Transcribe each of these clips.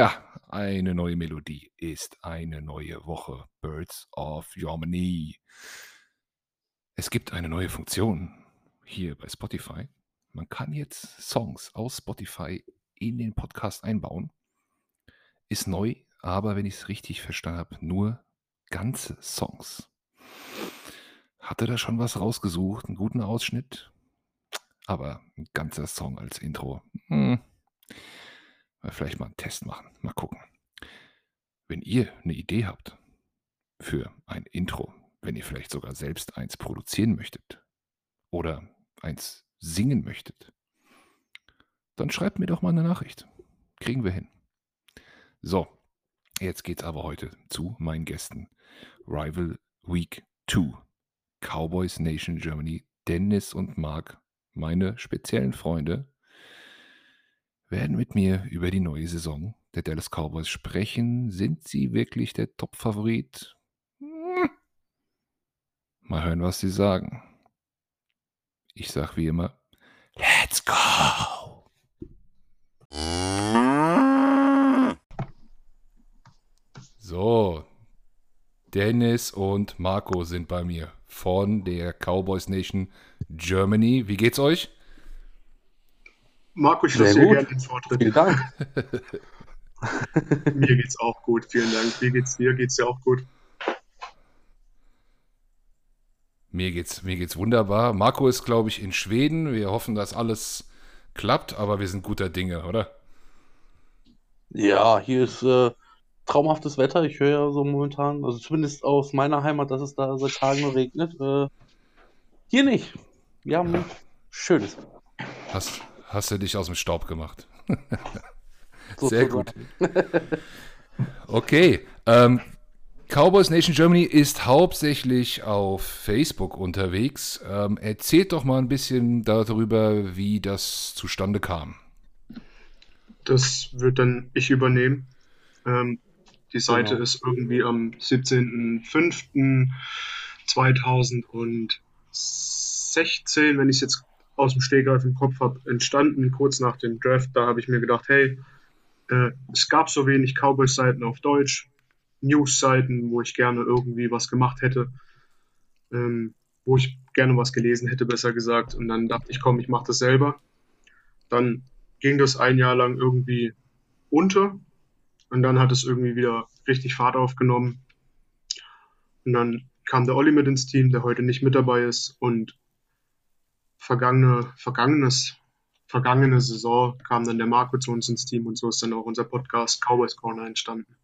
Ja, eine neue Melodie ist eine neue Woche. Birds of Germany. Es gibt eine neue Funktion hier bei Spotify. Man kann jetzt Songs aus Spotify in den Podcast einbauen. Ist neu, aber wenn ich es richtig verstanden habe, nur ganze Songs. Hatte da schon was rausgesucht, einen guten Ausschnitt, aber ein ganzer Song als Intro. Hm. Vielleicht mal einen Test machen. Mal gucken. Wenn ihr eine Idee habt für ein Intro, wenn ihr vielleicht sogar selbst eins produzieren möchtet oder eins singen möchtet, dann schreibt mir doch mal eine Nachricht. Kriegen wir hin. So, jetzt geht's aber heute zu meinen Gästen. Rival Week 2. Cowboys Nation Germany. Dennis und Marc, meine speziellen Freunde, werden mit mir über die neue Saison der Dallas Cowboys sprechen. Sind sie wirklich der Top-Favorit? Hm. Mal hören, was sie sagen. Ich sag wie immer, let's go! So, Dennis und Marco sind bei mir von der Cowboys Nation Germany. Wie geht's euch? Marco, ich lasse dir gerne den Vortritt. Vielen Dank. mir geht's auch gut, vielen Dank. Wie geht's dir? Geht's dir auch gut? Mir geht's, mir geht's wunderbar. Marco ist, glaube ich, in Schweden. Wir hoffen, dass alles klappt, aber wir sind guter Dinge, oder? Ja, hier ist äh, traumhaftes Wetter. Ich höre ja so momentan, also zumindest aus meiner Heimat, dass es da seit Tagen regnet. Äh, hier nicht. Wir haben ja. schönes. Hast, hast du dich aus dem Staub gemacht? Sehr gut. Okay. Ähm, Cowboys Nation Germany ist hauptsächlich auf Facebook unterwegs. Ähm, erzählt doch mal ein bisschen darüber, wie das zustande kam. Das wird dann ich übernehmen. Ähm, die Seite genau. ist irgendwie am 17.05.2016, wenn ich es jetzt aus dem Stegreif im Kopf habe, entstanden, kurz nach dem Draft. Da habe ich mir gedacht, hey, äh, es gab so wenig Cowboys-Seiten auf Deutsch News-Seiten, wo ich gerne irgendwie was gemacht hätte, ähm, wo ich gerne was gelesen hätte, besser gesagt. Und dann dachte ich, komm, ich mache das selber. Dann ging das ein Jahr lang irgendwie unter und dann hat es irgendwie wieder richtig Fahrt aufgenommen. Und dann kam der Olli mit ins Team, der heute nicht mit dabei ist. Und vergangene, vergangenes, vergangene Saison kam dann der Marco zu uns ins Team und so ist dann auch unser Podcast Cowboys Corner entstanden.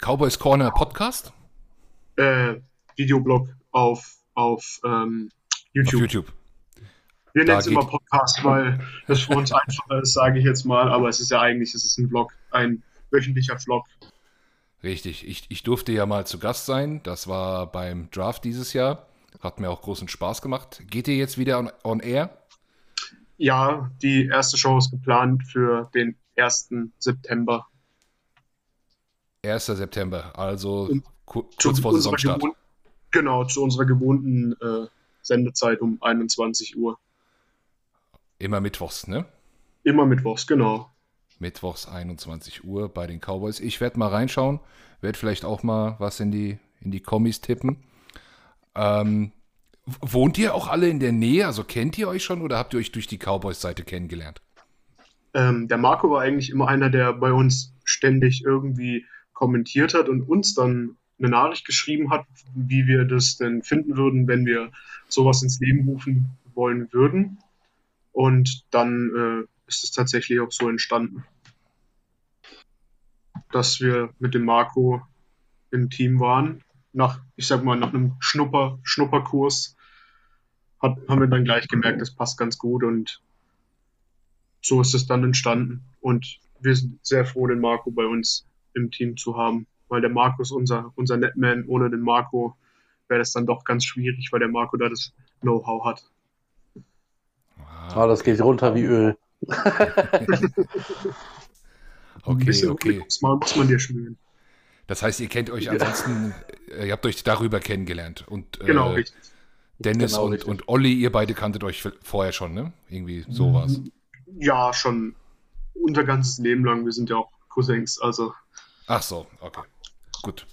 Cowboys Corner Podcast? Äh, Videoblog auf, auf ähm, YouTube. Auf YouTube. Wir nennen es immer Podcast, weil das für uns einfacher ist, sage ich jetzt mal, aber es ist ja eigentlich, es ist ein Vlog, ein wöchentlicher Vlog. Richtig, ich, ich durfte ja mal zu Gast sein, das war beim Draft dieses Jahr, hat mir auch großen Spaß gemacht. Geht ihr jetzt wieder on, on air? Ja, die erste Show ist geplant für den 1. September. 1. September, also kurz vor Saisonstart. Genau, zu unserer gewohnten äh, Sendezeit um 21 Uhr. Immer mittwochs, ne? Immer mittwochs, genau. Mittwochs 21 Uhr bei den Cowboys. Ich werde mal reinschauen, werde vielleicht auch mal was in die, in die Kommis tippen. Ähm, wohnt ihr auch alle in der Nähe? Also kennt ihr euch schon oder habt ihr euch durch die Cowboys-Seite kennengelernt? Ähm, der Marco war eigentlich immer einer, der bei uns ständig irgendwie kommentiert hat und uns dann eine Nachricht geschrieben hat, wie wir das denn finden würden, wenn wir sowas ins Leben rufen wollen würden. Und dann äh, ist es tatsächlich auch so entstanden, dass wir mit dem Marco im Team waren. Nach, ich sag mal, nach einem Schnupper, Schnupperkurs hat, haben wir dann gleich gemerkt, das passt ganz gut und so ist es dann entstanden. Und wir sind sehr froh, den Marco bei uns im Team zu haben, weil der Marco ist unser, unser Netman. Ohne den Marco wäre das dann doch ganz schwierig, weil der Marco da das Know-how hat. Ah, das geht runter wie Öl. okay, okay. Mal muss man dir schmieren. Das heißt, ihr kennt euch ansonsten, äh, ihr habt euch darüber kennengelernt. Und, genau, äh, richtig. Dennis genau, und, richtig. und Olli, ihr beide kanntet euch vorher schon, ne? Irgendwie sowas. Ja, schon unser ganzes Leben lang. Wir sind ja auch Cousins, also. Ach so, okay. Gut.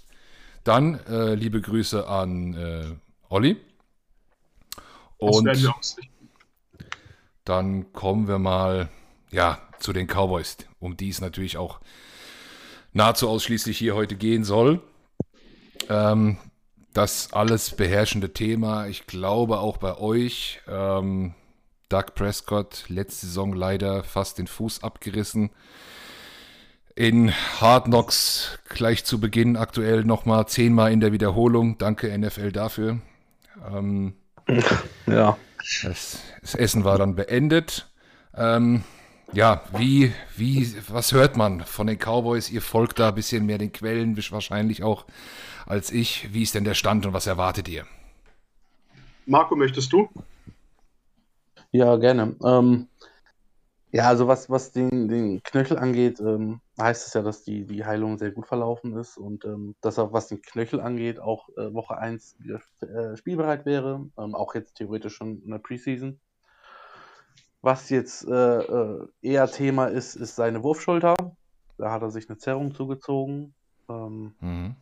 Dann äh, liebe Grüße an äh, Olli. Und dann kommen wir mal ja, zu den Cowboys, um die es natürlich auch nahezu ausschließlich hier heute gehen soll. Ähm, das alles beherrschende Thema, ich glaube auch bei euch. Ähm, Doug Prescott, letzte Saison leider fast den Fuß abgerissen. In Hard Knocks gleich zu Beginn aktuell nochmal zehnmal in der Wiederholung. Danke NFL dafür. Ähm, ja. Das, das, Essen war dann beendet. Ähm, ja, wie, wie, was hört man von den Cowboys? Ihr folgt da ein bisschen mehr den Quellen, wahrscheinlich auch als ich. Wie ist denn der Stand und was erwartet ihr? Marco, möchtest du? Ja, gerne. Ähm, ja, also was, was den, den Knöchel angeht, ähm, heißt es ja, dass die, die Heilung sehr gut verlaufen ist und ähm, dass auch was den Knöchel angeht, auch äh, Woche 1 wieder äh, spielbereit wäre, ähm, auch jetzt theoretisch schon in der Preseason. Was jetzt äh, äh, eher Thema ist, ist seine Wurfschulter. Da hat er sich eine Zerrung zugezogen. Ähm, mhm.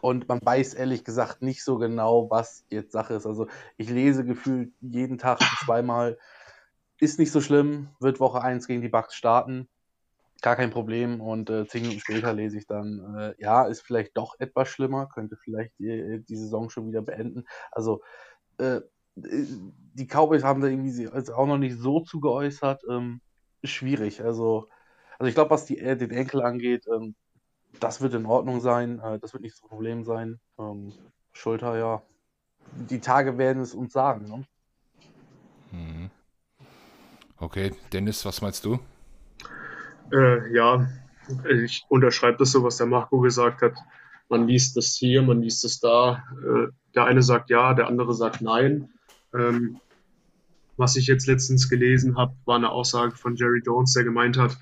Und man weiß ehrlich gesagt nicht so genau, was jetzt Sache ist. Also ich lese gefühlt jeden Tag zweimal, ist nicht so schlimm, wird Woche 1 gegen die Bucks starten gar kein Problem. Und äh, zehn Minuten später lese ich dann, äh, ja, ist vielleicht doch etwas schlimmer, könnte vielleicht die, die Saison schon wieder beenden. Also äh, die Cowboys haben da irgendwie also auch noch nicht so zu geäußert. Ähm, schwierig. Also, also ich glaube, was die, äh, den Enkel angeht, ähm, das wird in Ordnung sein. Äh, das wird nicht so ein Problem sein. Ähm, Schulter, ja. Die Tage werden es uns sagen. Ne? Mhm. Okay, Dennis, was meinst du? Äh, ja, ich unterschreibe das so, was der Marco gesagt hat. Man liest das hier, man liest es da. Äh, der eine sagt ja, der andere sagt nein. Ähm, was ich jetzt letztens gelesen habe, war eine Aussage von Jerry Jones, der gemeint hat,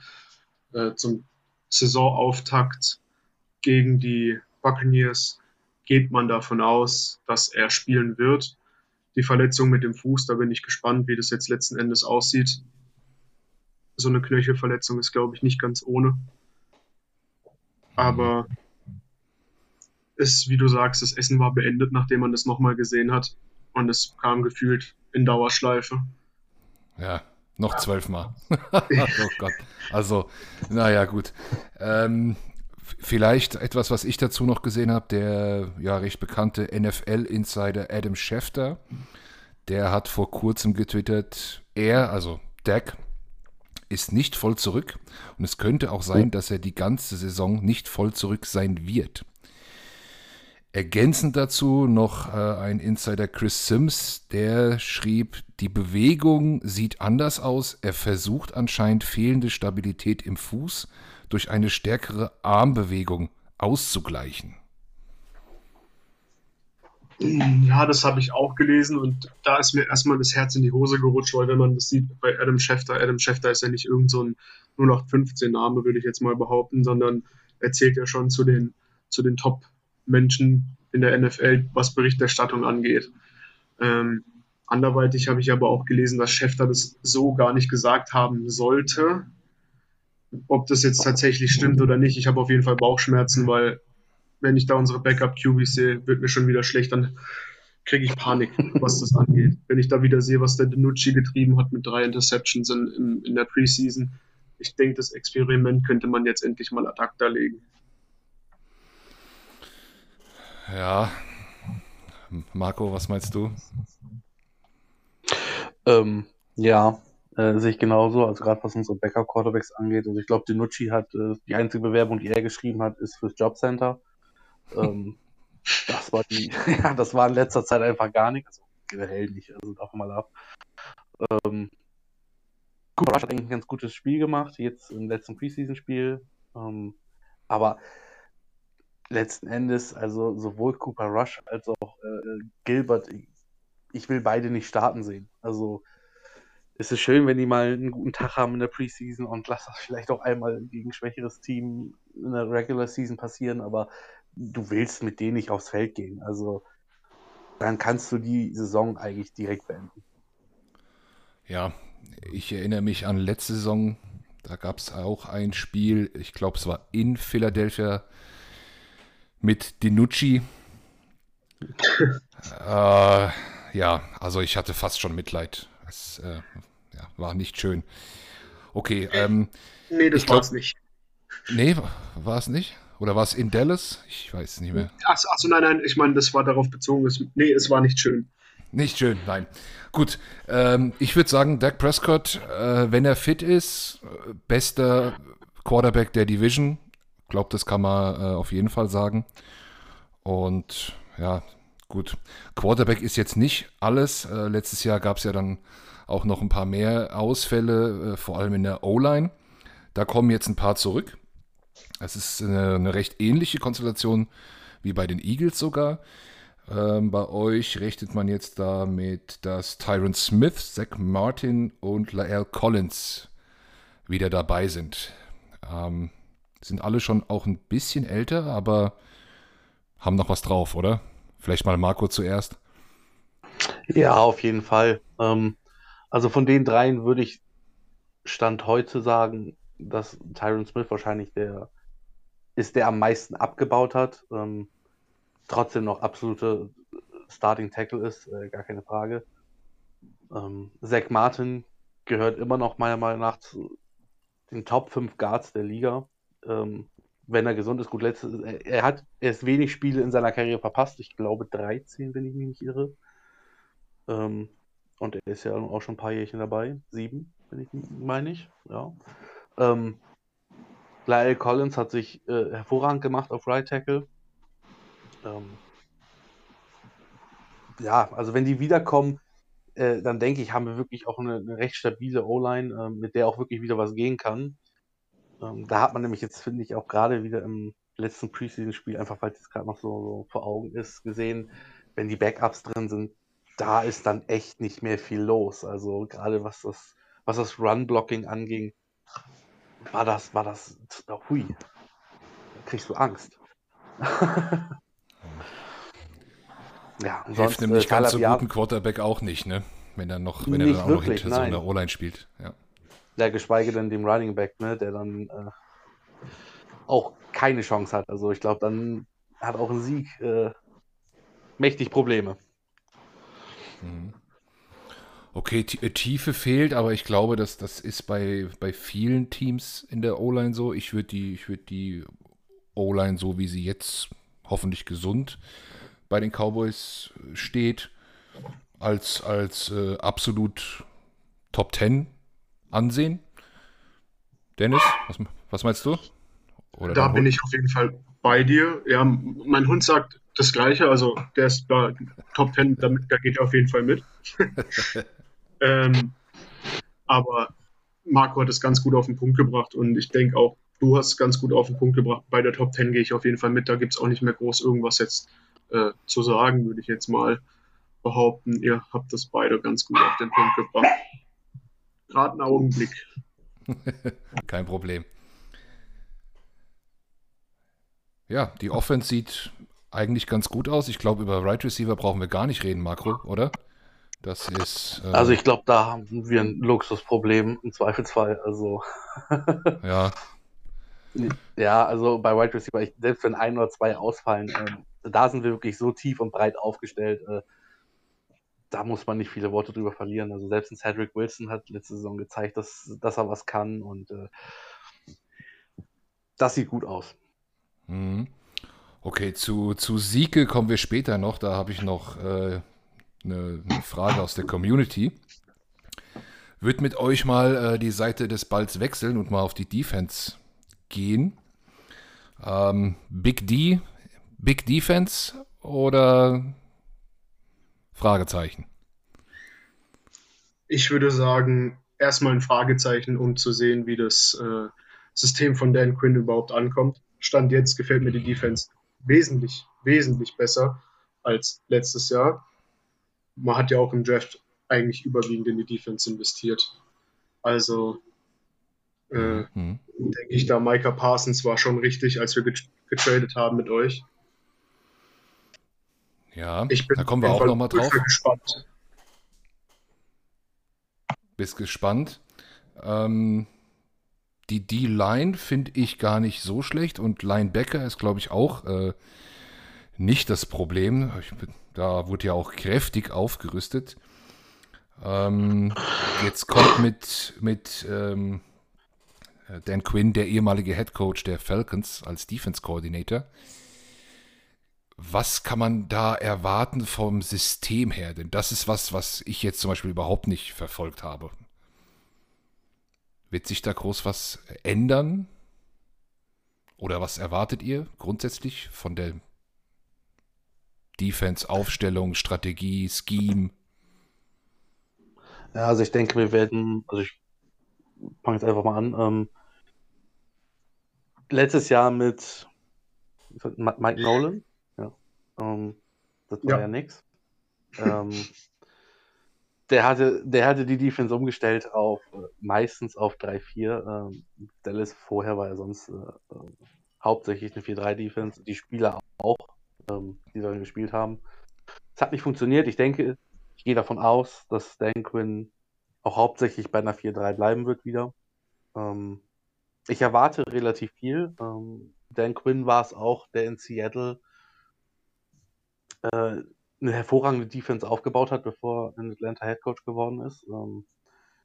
äh, zum Saisonauftakt gegen die Buccaneers geht man davon aus, dass er spielen wird. Die Verletzung mit dem Fuß, da bin ich gespannt, wie das jetzt letzten Endes aussieht so eine Knöchelverletzung ist, glaube ich, nicht ganz ohne. Aber es, wie du sagst, das Essen war beendet, nachdem man das nochmal gesehen hat. Und es kam gefühlt in Dauerschleife. Ja, noch zwölfmal. oh Gott. Also, naja, gut. Ähm, vielleicht etwas, was ich dazu noch gesehen habe, der ja recht bekannte NFL-Insider Adam Schefter, der hat vor kurzem getwittert, er, also Dak, ist nicht voll zurück und es könnte auch sein, dass er die ganze Saison nicht voll zurück sein wird. Ergänzend dazu noch äh, ein Insider Chris Sims, der schrieb, die Bewegung sieht anders aus. Er versucht anscheinend fehlende Stabilität im Fuß durch eine stärkere Armbewegung auszugleichen. Ja, das habe ich auch gelesen und da ist mir erstmal das Herz in die Hose gerutscht, weil wenn man das sieht bei Adam Schefter, Adam Schefter ist ja nicht irgend so ein 0815-Name, würde ich jetzt mal behaupten, sondern er zählt ja schon zu den, zu den Top-Menschen in der NFL, was Berichterstattung angeht. Ähm, anderweitig habe ich aber auch gelesen, dass Schefter das so gar nicht gesagt haben sollte. Ob das jetzt tatsächlich stimmt oder nicht, ich habe auf jeden Fall Bauchschmerzen, weil wenn ich da unsere Backup-QBs sehe, wird mir schon wieder schlecht, dann kriege ich Panik, was das angeht. Wenn ich da wieder sehe, was der Denucci getrieben hat mit drei Interceptions in, in, in der Preseason, ich denke, das Experiment könnte man jetzt endlich mal ad acta legen. Ja. Marco, was meinst du? Ähm, ja, äh, sehe ich genauso. Also gerade was unsere Backup-Quarterbacks angeht. Also ich glaube, Denucci hat äh, die einzige Bewerbung, die er geschrieben hat, ist fürs Jobcenter ähm, das war die, ja, das war in letzter Zeit einfach gar nichts. Also generell nicht, also davon mal ab. Ähm, Cooper hat eigentlich ein ganz gutes Spiel gemacht, jetzt im letzten Preseason-Spiel. Ähm, aber letzten Endes, also sowohl Cooper Rush als auch äh, Gilbert, ich will beide nicht starten sehen. Also es ist schön, wenn die mal einen guten Tag haben in der Preseason und lass das vielleicht auch einmal gegen ein schwächeres Team in der Regular Season passieren, aber du willst mit denen nicht aufs Feld gehen. Also dann kannst du die Saison eigentlich direkt beenden. Ja, ich erinnere mich an letzte Saison, Da gab es auch ein Spiel, ich glaube, es war in Philadelphia mit Dinucci. äh, ja, also ich hatte fast schon Mitleid. Es äh, ja, war nicht schön. Okay, ähm, Nee, das glaub- war's nicht. nee, war es nicht? Oder war es in Dallas? Ich weiß es nicht mehr. Achso, achso, nein, nein, ich meine, das war darauf bezogen. Es, nee, es war nicht schön. Nicht schön, nein. Gut, ähm, ich würde sagen, Dak Prescott, äh, wenn er fit ist, äh, bester Quarterback der Division. Glaube, das kann man äh, auf jeden Fall sagen. Und ja, gut. Quarterback ist jetzt nicht alles. Äh, letztes Jahr gab es ja dann auch noch ein paar mehr Ausfälle, äh, vor allem in der O-Line. Da kommen jetzt ein paar zurück. Es ist eine, eine recht ähnliche Konstellation wie bei den Eagles sogar. Ähm, bei euch rechnet man jetzt damit, dass Tyron Smith, Zach Martin und Lael Collins wieder dabei sind. Ähm, sind alle schon auch ein bisschen älter, aber haben noch was drauf, oder? Vielleicht mal Marco zuerst. Ja, auf jeden Fall. Ähm, also von den dreien würde ich Stand heute sagen, dass Tyron Smith wahrscheinlich der ist, der am meisten abgebaut hat. Ähm, trotzdem noch absolute Starting Tackle ist, äh, gar keine Frage. Ähm, Zach Martin gehört immer noch meiner Meinung nach zu den Top 5 Guards der Liga. Ähm, wenn er gesund ist, gut, letztes, er, er hat erst wenig Spiele in seiner Karriere verpasst. Ich glaube 13, wenn ich mich nicht irre. Ähm, und er ist ja auch schon ein paar Jährchen dabei. Sieben, wenn ich meine ich. Ja. Ähm, Lyle Collins hat sich äh, hervorragend gemacht auf Right Tackle. Ähm, ja, also wenn die wiederkommen, äh, dann denke ich, haben wir wirklich auch eine, eine recht stabile O-Line, ähm, mit der auch wirklich wieder was gehen kann. Ähm, da hat man nämlich jetzt, finde ich, auch gerade wieder im letzten Preseason-Spiel, einfach weil es gerade noch so, so vor Augen ist, gesehen, wenn die Backups drin sind, da ist dann echt nicht mehr viel los. Also gerade was das, was das Run-Blocking anging, war das, war das, hui, da kriegst du Angst. ja, Hilft nämlich äh, ganz so guten Quarterback auch nicht, ne? Wenn er noch, wenn er Nicht dann auch noch wirklich, hinter so einer O-Line spielt. Ja. Ja, geschweige denn dem Running Back, ne, der dann äh, auch keine Chance hat. Also ich glaube, dann hat auch ein Sieg äh, mächtig Probleme. Mhm. Okay, äh, Tiefe fehlt, aber ich glaube, dass das ist bei, bei vielen Teams in der O-Line so. Ich würde die, ich die O-Line, so wie sie jetzt hoffentlich gesund bei den Cowboys steht, als, als äh, absolut Top 10 ansehen. Dennis, was, was meinst du? Oder Da bin ich auf jeden Fall bei dir. Ja, mein Hund sagt das Gleiche, also der ist da Top 10, damit, da geht er auf jeden Fall mit. ähm, aber Marco hat es ganz gut auf den Punkt gebracht und ich denke auch, du hast es ganz gut auf den Punkt gebracht. Bei der Top 10 gehe ich auf jeden Fall mit. Da gibt es auch nicht mehr groß irgendwas jetzt äh, zu sagen, würde ich jetzt mal behaupten. Ihr habt das beide ganz gut auf den Punkt gebracht. Gerade einen Augenblick. Kein Problem. Ja, die Offense sieht eigentlich ganz gut aus. Ich glaube, über Right Receiver brauchen wir gar nicht reden, Marco, oder? Das ist. Äh, Also ich glaube, da haben wir ein Luxusproblem im Zweifelsfall. Also ja, ja, also bei Wide Receiver, ich, selbst wenn ein oder zwei ausfallen, ähm, da sind wir wirklich so tief und breit aufgestellt. Äh, da muss man nicht viele Worte drüber verlieren. Also selbst ein Cedric Wilson hat letzte Saison gezeigt, dass, dass er was kann und äh, das sieht gut aus. Mhm. Okay, zu, zu Sieke kommen wir später noch. Da habe ich noch äh, eine, Frage aus der Community. Würde mit euch mal äh, die Seite des Balls wechseln und mal auf die Defense gehen. Ähm, Big D, Big Defense oder Fragezeichen? Ich würde sagen, erstmal ein Fragezeichen, um zu sehen, wie das äh, System von Dan Quinn überhaupt ankommt. Stand jetzt gefällt mir die Defense wesentlich, wesentlich besser als letztes Jahr. Man hat ja auch im Draft eigentlich überwiegend in die Defense investiert. Also äh, Mhm. denke ich, da Micah Parsons war schon richtig, als wir get getradet haben mit euch. Ja, Ich bin da kommen wir auch nochmal drauf. gespannt. Bist gespannt. Ähm, die D-Line finde ich gar nicht so schlecht und Linebacker ist, glaube ich, auch äh, nicht das Problem. Ich, da wurde ja auch kräftig aufgerüstet. Ähm, jetzt kommt mit, mit ähm, Dan Quinn, der ehemalige Head Coach der Falcons, als Defense Coordinator. Was kann man da erwarten vom System her? Denn das ist was, was ich jetzt zum Beispiel überhaupt nicht verfolgt habe. Wird sich da groß was ändern? Oder was erwartet ihr grundsätzlich von der Defense-Aufstellung, Strategie, Scheme? Ja, also ich denke, wir werden, also ich fange jetzt einfach mal an. Ähm, letztes Jahr mit Mike Nolan, ähm, das war ja, ja nix. Ähm, der hatte, der hatte die Defense umgestellt auf äh, meistens auf 3-4. Ähm, Dallas vorher war ja sonst äh, äh, hauptsächlich eine 4-3-Defense. Die Spieler auch, ähm, die dann gespielt haben. Es hat nicht funktioniert. Ich denke, ich gehe davon aus, dass Dan Quinn auch hauptsächlich bei einer 4-3 bleiben wird wieder. Ähm, ich erwarte relativ viel. Ähm, Dan Quinn war es auch, der in Seattle äh, eine hervorragende Defense aufgebaut hat, bevor er in Atlanta Head Coach geworden ist. Ähm,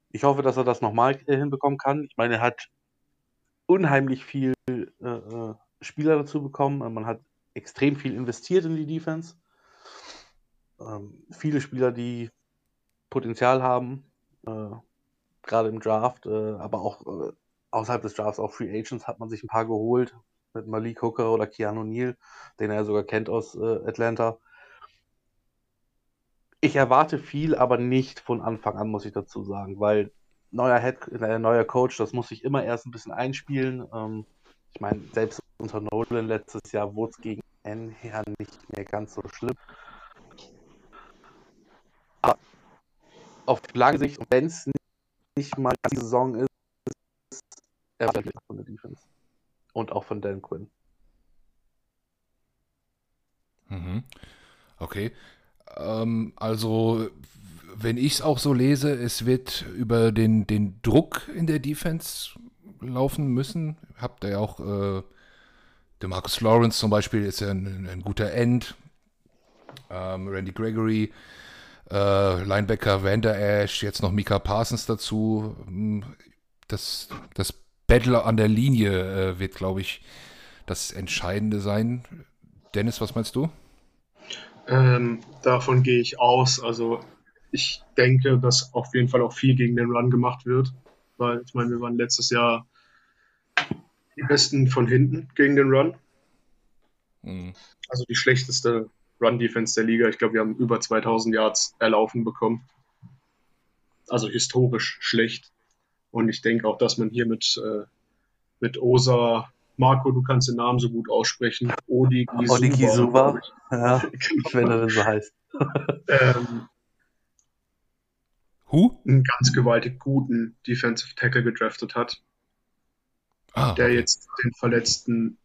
ich hoffe, dass er das nochmal hinbekommen kann. Ich meine, er hat unheimlich viel äh, äh, Spieler dazu bekommen. Man hat extrem viel investiert in die Defense. Ähm, viele Spieler, die Potenzial haben, äh, gerade im Draft, äh, aber auch äh, außerhalb des Drafts, auch Free Agents, hat man sich ein paar geholt. Mit Malik Hooker oder Keanu Neal, den er sogar kennt aus äh, Atlanta ich erwarte viel, aber nicht von Anfang an, muss ich dazu sagen, weil neuer Head, äh, neuer Coach, das muss sich immer erst ein bisschen einspielen. Ähm, ich meine, selbst unter Nolan letztes Jahr wurde es gegen N her nicht mehr ganz so schlimm. Aber auf lange Sicht, wenn es nicht mal die Saison ist, erwartet von der Defense. Und auch von Dan Quinn. Mhm. Okay. Ähm, also, wenn ich es auch so lese, es wird über den, den Druck in der Defense laufen müssen. Habt ihr ja auch, äh, der Marcus Lawrence zum Beispiel ist ja ein, ein guter End. Ähm, Randy Gregory, äh, Linebacker Vander Ash, jetzt noch Mika Parsons dazu. Hm, das, das Battle an der Linie äh, wird, glaube ich, das Entscheidende sein. Dennis, was meinst du? Ähm, davon gehe ich aus. Also ich denke, dass auf jeden Fall auch viel gegen den Run gemacht wird, weil ich meine, wir waren letztes Jahr die Besten von hinten gegen den Run. Mhm. Also die schlechteste Run-Defense der Liga. Ich glaube, wir haben über 2000 Yards erlaufen bekommen. Also historisch schlecht. Und ich denke auch, dass man hier mit, äh, mit Osa Marco, du kannst den Namen so gut aussprechen. Odi Gisuba. Odi Gisuba, ja, genau. wenn er denn so heißt. ähm, Who? Einen ganz gewaltig guten Defensive Tackle gedraftet hat. Ah, der okay. jetzt den verletzten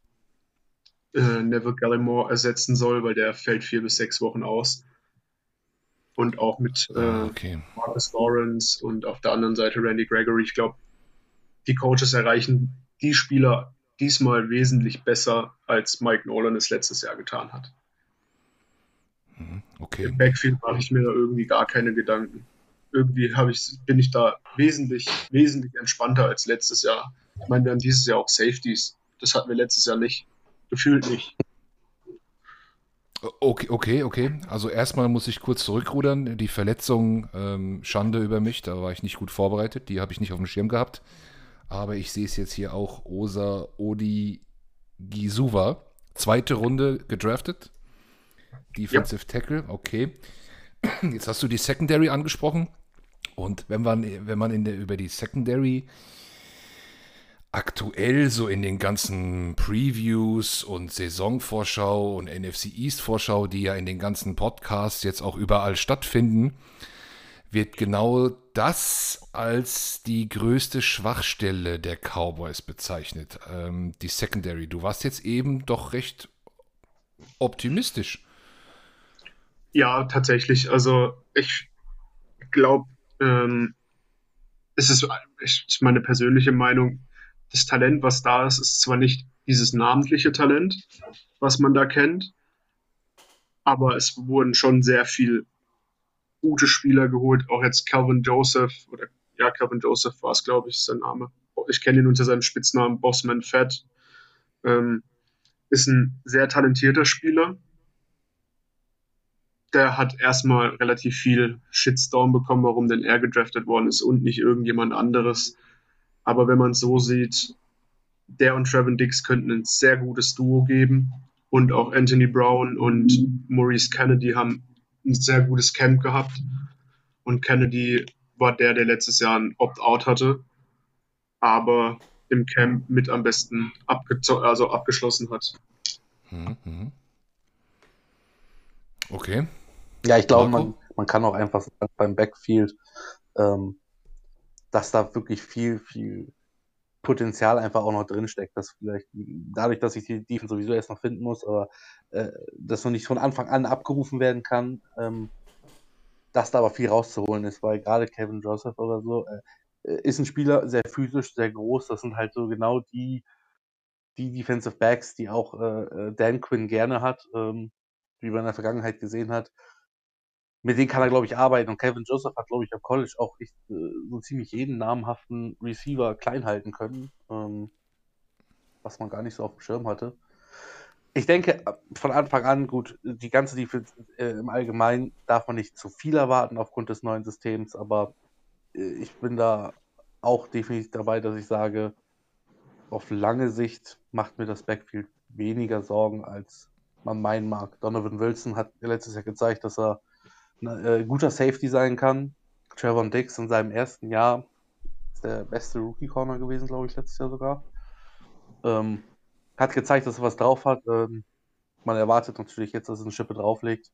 äh, Neville Gallimore ersetzen soll, weil der fällt vier bis sechs Wochen aus. Und auch mit äh, ah, okay. Marcus Lawrence und auf der anderen Seite Randy Gregory. Ich glaube, die Coaches erreichen die Spieler diesmal wesentlich besser, als Mike Nolan es letztes Jahr getan hat. Mhm, okay. Im Backfield mache ich mir da irgendwie gar keine Gedanken. Irgendwie ich, bin ich da wesentlich, wesentlich entspannter als letztes Jahr. Ich meine, wir haben dieses Jahr auch Safeties. Das hatten wir letztes Jahr nicht. Gefühlt nicht. Okay, okay, okay. Also erstmal muss ich kurz zurückrudern. Die Verletzung, ähm, Schande über mich, da war ich nicht gut vorbereitet. Die habe ich nicht auf dem Schirm gehabt. Aber ich sehe es jetzt hier auch, Osa Odi Gisuva. Zweite Runde gedraftet. Defensive ja. Tackle, okay. Jetzt hast du die Secondary angesprochen. Und wenn man, wenn man in der, über die Secondary aktuell so in den ganzen Previews und Saisonvorschau und NFC East Vorschau, die ja in den ganzen Podcasts jetzt auch überall stattfinden, wird genau das als die größte Schwachstelle der Cowboys bezeichnet, ähm, die Secondary. Du warst jetzt eben doch recht optimistisch. Ja, tatsächlich. Also ich glaube, ähm, es ist, ist meine persönliche Meinung, das Talent, was da ist, ist zwar nicht dieses namentliche Talent, was man da kennt, aber es wurden schon sehr viel gute Spieler geholt, auch jetzt Calvin Joseph oder ja, Calvin Joseph war es, glaube ich, ist sein Name. Ich kenne ihn unter seinem Spitznamen Bossman Fett. Ähm, ist ein sehr talentierter Spieler. Der hat erstmal relativ viel Shitstorm bekommen, warum denn er gedraftet worden ist und nicht irgendjemand anderes. Aber wenn man es so sieht, der und Trevin Dix könnten ein sehr gutes Duo geben. Und auch Anthony Brown und Maurice Kennedy haben ein sehr gutes Camp gehabt. Und Kennedy war der, der letztes Jahr ein Opt-out hatte, aber im Camp mit am besten also abgeschlossen hat. Mhm, mhm. Okay. Ja, ich glaube, man, man kann auch einfach sagen, beim Backfield, ähm, dass da wirklich viel, viel Potenzial einfach auch noch drinsteckt, dass vielleicht dadurch, dass ich die Defense sowieso erst noch finden muss, aber äh, das noch nicht von Anfang an abgerufen werden kann, ähm, dass da aber viel rauszuholen ist, weil gerade Kevin Joseph oder so äh, äh, ist ein Spieler, sehr physisch, sehr groß. Das sind halt so genau die, die Defensive Backs, die auch äh, äh, Dan Quinn gerne hat, ähm, wie man in der Vergangenheit gesehen hat. Mit denen kann er, glaube ich, arbeiten. Und Kevin Joseph hat, glaube ich, am College auch echt, äh, so ziemlich jeden namhaften Receiver klein halten können, ähm, was man gar nicht so auf dem Schirm hatte ich denke, von Anfang an, gut, die ganze Defense äh, im Allgemeinen darf man nicht zu viel erwarten aufgrund des neuen Systems, aber äh, ich bin da auch definitiv dabei, dass ich sage, auf lange Sicht macht mir das Backfield weniger Sorgen, als man meinen mag. Donovan Wilson hat letztes Jahr gezeigt, dass er äh, guter Safety sein kann. Trevor Dix in seinem ersten Jahr ist der beste Rookie-Corner gewesen, glaube ich, letztes Jahr sogar. Ähm, hat gezeigt, dass er was drauf hat. Ähm, man erwartet natürlich jetzt, dass er eine Schippe drauflegt.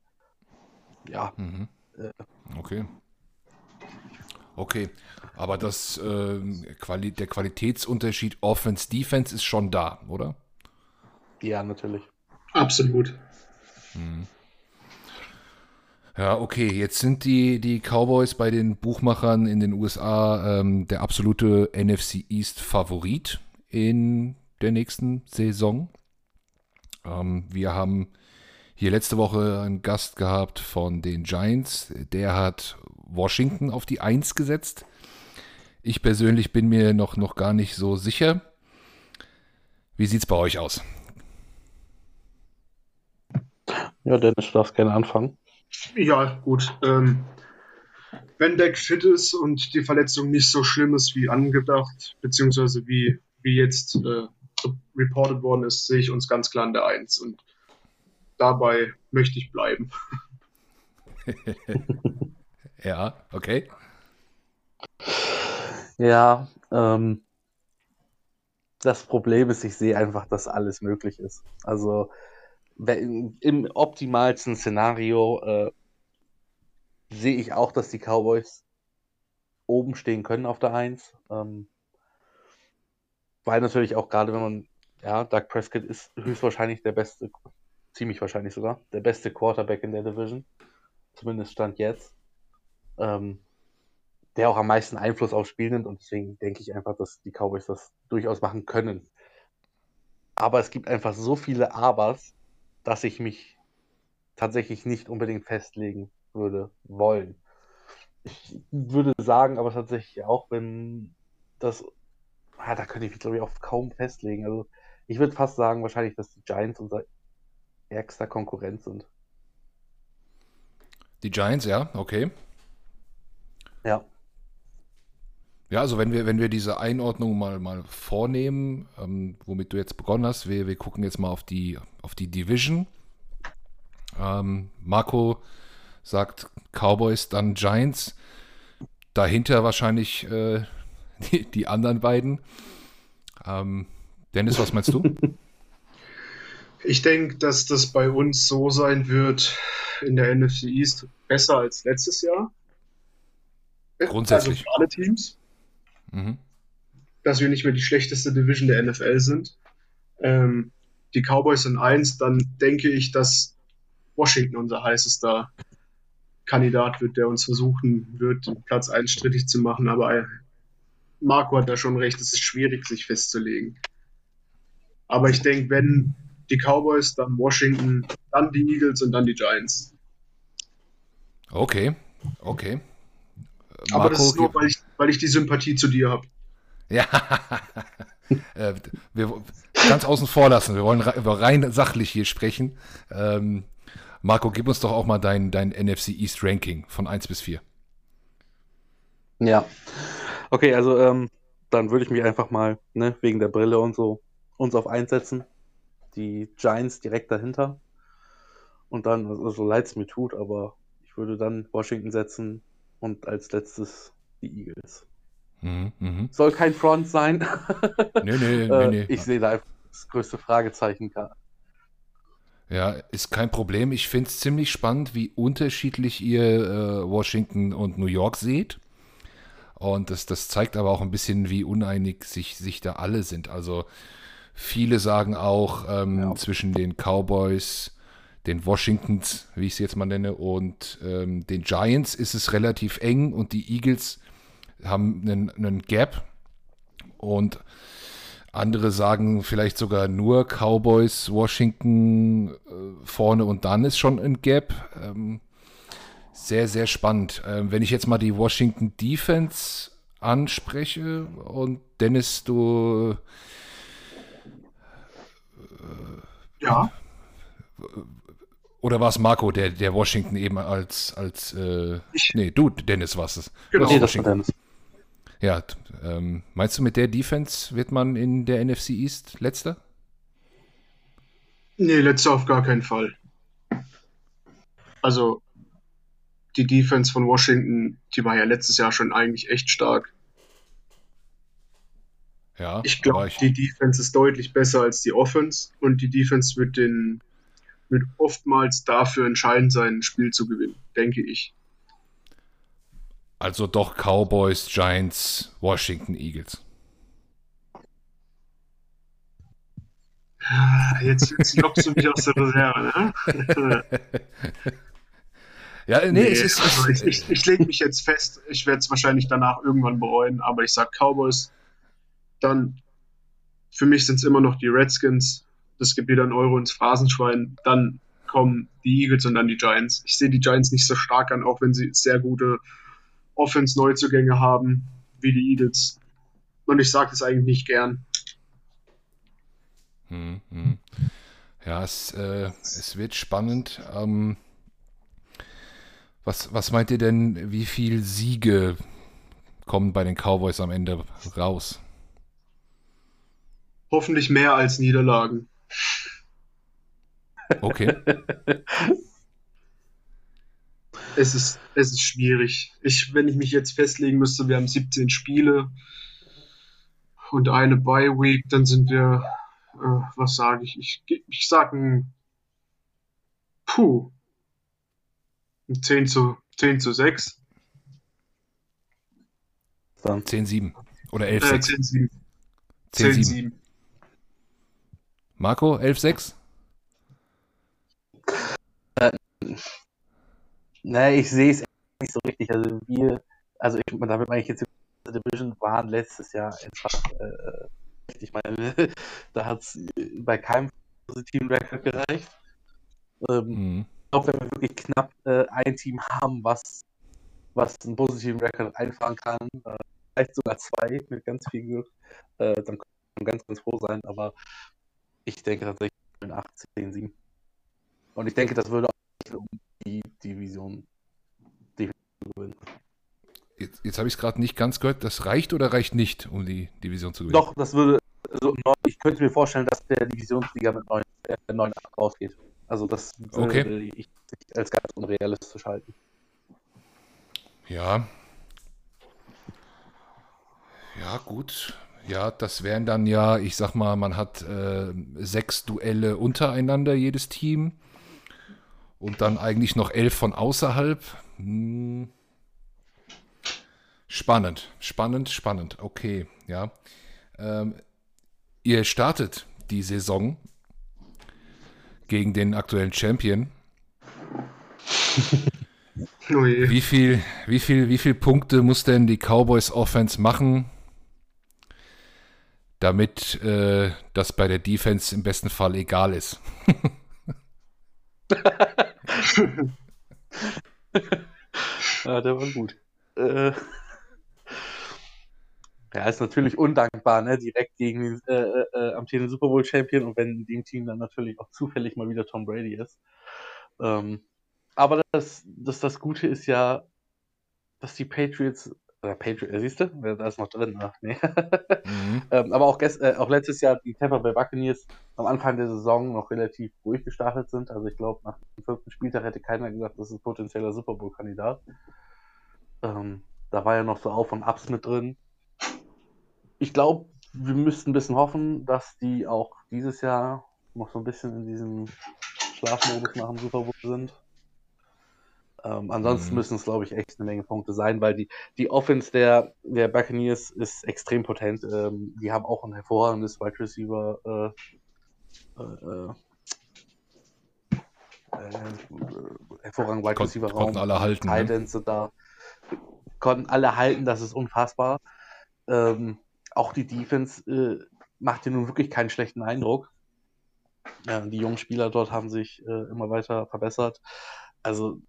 Ja. Mhm. Äh, okay. Okay, aber das, äh, Quali der Qualitätsunterschied Offense-Defense ist schon da, oder? Ja, natürlich. Absolut. Mhm. Ja, okay, jetzt sind die, die Cowboys bei den Buchmachern in den USA ähm, der absolute NFC East Favorit in der nächsten Saison. Ähm, wir haben hier letzte Woche einen Gast gehabt von den Giants. Der hat Washington auf die 1 gesetzt. Ich persönlich bin mir noch, noch gar nicht so sicher. Wie sieht es bei euch aus? Ja, Dennis, du darfst gerne anfangen. Ja, gut. Ähm, wenn Deck fit ist und die Verletzung nicht so schlimm ist wie angedacht, beziehungsweise wie, wie jetzt äh, reported worden ist, sehe ich uns ganz klar in der Eins. Und dabei möchte ich bleiben. ja, okay. Ja, ähm, das Problem ist, ich sehe einfach, dass alles möglich ist. Also im optimalsten Szenario äh, sehe ich auch, dass die Cowboys oben stehen können auf der Eins. Ähm, weil natürlich auch gerade, wenn man, ja, Doug Prescott ist höchstwahrscheinlich der beste, ziemlich wahrscheinlich sogar, der beste Quarterback in der Division. Zumindest Stand jetzt. Ähm, der auch am meisten Einfluss aufs Spiel nimmt und deswegen denke ich einfach, dass die Cowboys das durchaus machen können. Aber es gibt einfach so viele Abers, dass ich mich tatsächlich nicht unbedingt festlegen würde wollen. Ich würde sagen, aber tatsächlich auch, wenn das ah, da könnte ich mich, glaube ich, auch kaum festlegen. Also ich würde fast sagen, wahrscheinlich, dass die Giants unser ärgster Konkurrent sind. Die Giants, ja, okay. Ja. Ja, also wenn wir, wenn wir diese Einordnung mal, mal vornehmen, ähm, womit du jetzt begonnen hast, wir, wir gucken jetzt mal auf die, auf die Division. Ähm, Marco sagt Cowboys, dann Giants. Dahinter wahrscheinlich äh, die, die anderen beiden. Ähm, Dennis, was meinst du? Ich denke, dass das bei uns so sein wird in der NFC East besser als letztes Jahr. Grundsätzlich. Also für alle Teams. Mhm. Dass wir nicht mehr die schlechteste Division der NFL sind. Ähm, die Cowboys sind eins, dann denke ich, dass Washington unser heißester Kandidat wird, der uns versuchen wird, Platz 1 strittig zu machen. Aber Marco hat da schon recht, es ist schwierig, sich festzulegen. Aber ich denke, wenn die Cowboys, dann Washington, dann die Eagles und dann die Giants. Okay, okay. Aber das ist nur, weil ich, weil ich die Sympathie zu dir habe. Ja, äh, wir ganz außen vor lassen. Wir wollen rein sachlich hier sprechen. Ähm, Marco, gib uns doch auch mal dein, dein NFC East Ranking von 1 bis 4. Ja. Okay, also ähm, dann würde ich mich einfach mal, ne, wegen der Brille und so, uns auf 1 setzen. Die Giants direkt dahinter. Und dann, also so leid es mir tut, aber ich würde dann Washington setzen und als letztes die Eagles. Mhm, mh. Soll kein Front sein. nee, nee, nee, nee. Ich sehe da einfach das größte Fragezeichen. Ja, ist kein Problem. Ich finde es ziemlich spannend, wie unterschiedlich ihr äh, Washington und New York seht. Und das, das zeigt aber auch ein bisschen, wie uneinig sich, sich da alle sind. Also viele sagen auch ähm, ja. zwischen den Cowboys, den Washingtons, wie ich es jetzt mal nenne, und ähm, den Giants ist es relativ eng und die Eagles haben einen, einen Gap. Und andere sagen vielleicht sogar nur Cowboys, Washington äh, vorne und dann ist schon ein Gap. Ähm, sehr, sehr spannend. Ähm, wenn ich jetzt mal die Washington Defense anspreche und Dennis, du. Äh, ja. Oder war es Marco, der, der Washington eben als, als äh, nee, du, Dennis, warst es. Genau, nee, das war Dennis. Ja, ähm, meinst du, mit der Defense wird man in der NFC East letzter? Nee, letzter auf gar keinen Fall. Also, die Defense von Washington, die war ja letztes Jahr schon eigentlich echt stark. Ja, ich glaube, die Defense ist deutlich besser als die Offense und die Defense wird, den, wird oftmals dafür entscheidend sein, ein Spiel zu gewinnen, denke ich. Also doch Cowboys, Giants, Washington Eagles. Jetzt, jetzt lockst du mich aus der Reserve, ne? ja, nee, nee es ist. Also ich, ich, ich lege mich jetzt fest, ich werde es wahrscheinlich danach irgendwann bereuen, aber ich sage Cowboys, dann für mich sind es immer noch die Redskins, das gibt wieder ein Euro ins Phrasenschwein, dann kommen die Eagles und dann die Giants. Ich sehe die Giants nicht so stark an, auch wenn sie sehr gute Offense-Neuzugänge haben wie die Eagles. Und ich sage das eigentlich nicht gern. Hm, hm. Ja, es, äh, es wird spannend. Ähm, was, was meint ihr denn, wie viele Siege kommen bei den Cowboys am Ende raus? Hoffentlich mehr als Niederlagen. Okay. Es ist, es ist schwierig. Ich, wenn ich mich jetzt festlegen müsste, wir haben 17 Spiele und eine Bye Week, dann sind wir, äh, was sage ich? Ich, ich sage ein, puh, ein 10 zu, 10 zu 6. Dann 10 7 oder 11 6. Äh, 10 7. 10 7. 7. Marco, 11 6? Äh, Ne, ich sehe es nicht so richtig. Also wir, also ich, damit meine ich jetzt, die Division waren letztes Jahr einfach, äh, ich meine, da hat es bei keinem positiven Record gereicht. Ähm, mhm. Ich glaube, wenn wir wirklich knapp äh, ein Team haben, was, was einen positiven Record einfahren kann, äh, vielleicht sogar zwei mit ganz viel Glück, äh, dann können wir ganz, ganz froh sein. Aber ich denke tatsächlich 18, 7. Und ich denke, das würde auch um die Division gewinnen. Jetzt, jetzt habe ich es gerade nicht ganz gehört. Das reicht oder reicht nicht, um die Division zu gewinnen? Doch, das würde. Also, ich könnte mir vorstellen, dass der Divisionssieger mit 9, äh, 9 rausgeht. Also, das okay. würde ich als ganz unrealistisch halten. Ja. Ja, gut. Ja, das wären dann ja, ich sag mal, man hat äh, sechs Duelle untereinander, jedes Team. Und dann eigentlich noch elf von außerhalb. Hm. Spannend, spannend, spannend. Okay, ja. Ähm, ihr startet die Saison gegen den aktuellen Champion. Oh wie viel, wie viel, wie viel Punkte muss denn die Cowboys Offense machen, damit äh, das bei der Defense im besten Fall egal ist. ja, der war gut. Äh, ja, ist natürlich undankbar, ne? Direkt gegen äh, äh, äh, amtierenden Super Bowl Champion und wenn in dem Team dann natürlich auch zufällig mal wieder Tom Brady ist. Ähm, aber das, das, das Gute ist ja, dass die Patriots, oder Patriots, siehst du, da ist noch drin, ach nee. mhm. ähm, aber auch, gest, äh, auch letztes Jahr die Tampa Bay Buccaneers am Anfang der Saison noch relativ ruhig gestartet sind. Also ich glaube, nach dem fünften Spieltag hätte keiner gesagt, das ist ein potenzieller Super Bowl-Kandidat. Ähm, da war ja noch so Auf und Abs mit drin ich glaube, wir müssten ein bisschen hoffen, dass die auch dieses Jahr noch so ein bisschen in diesem Schlafmodus nach dem Super Bowl sind. Ähm, ansonsten mhm. müssen es, glaube ich, echt eine Menge Punkte sein, weil die, die Offense der, der Buccaneers ist extrem potent. Ähm, die haben auch ein hervorragendes Wide Receiver. Äh, äh, äh, hervorragenden Wide Receiver Raum. Konnten alle halten. Ne? sind da. Konnten alle halten, das ist unfassbar. Ähm, auch die Defense äh, macht dir nun wirklich keinen schlechten Eindruck. Ja, die jungen Spieler dort haben sich äh, immer weiter verbessert. Also,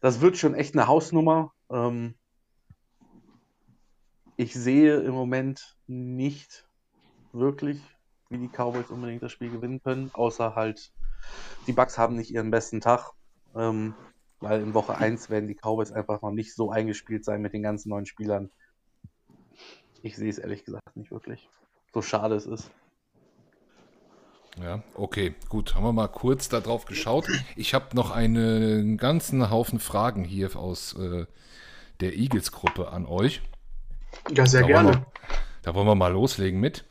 das wird schon echt eine Hausnummer. Ähm, ich sehe im Moment nicht wirklich, wie die Cowboys unbedingt das Spiel gewinnen können, außer halt, die Bucks haben nicht ihren besten Tag. Ähm, weil in Woche 1 werden die Cowboys einfach noch nicht so eingespielt sein mit den ganzen neuen Spielern, ich sehe es ehrlich gesagt nicht wirklich. So schade es ist. Ja, okay, gut. Haben wir mal kurz darauf geschaut. Ich habe noch einen ganzen Haufen Fragen hier aus äh, der Eagles-Gruppe an euch. Ja, sehr da gerne. Wollen wir, da wollen wir mal loslegen mit.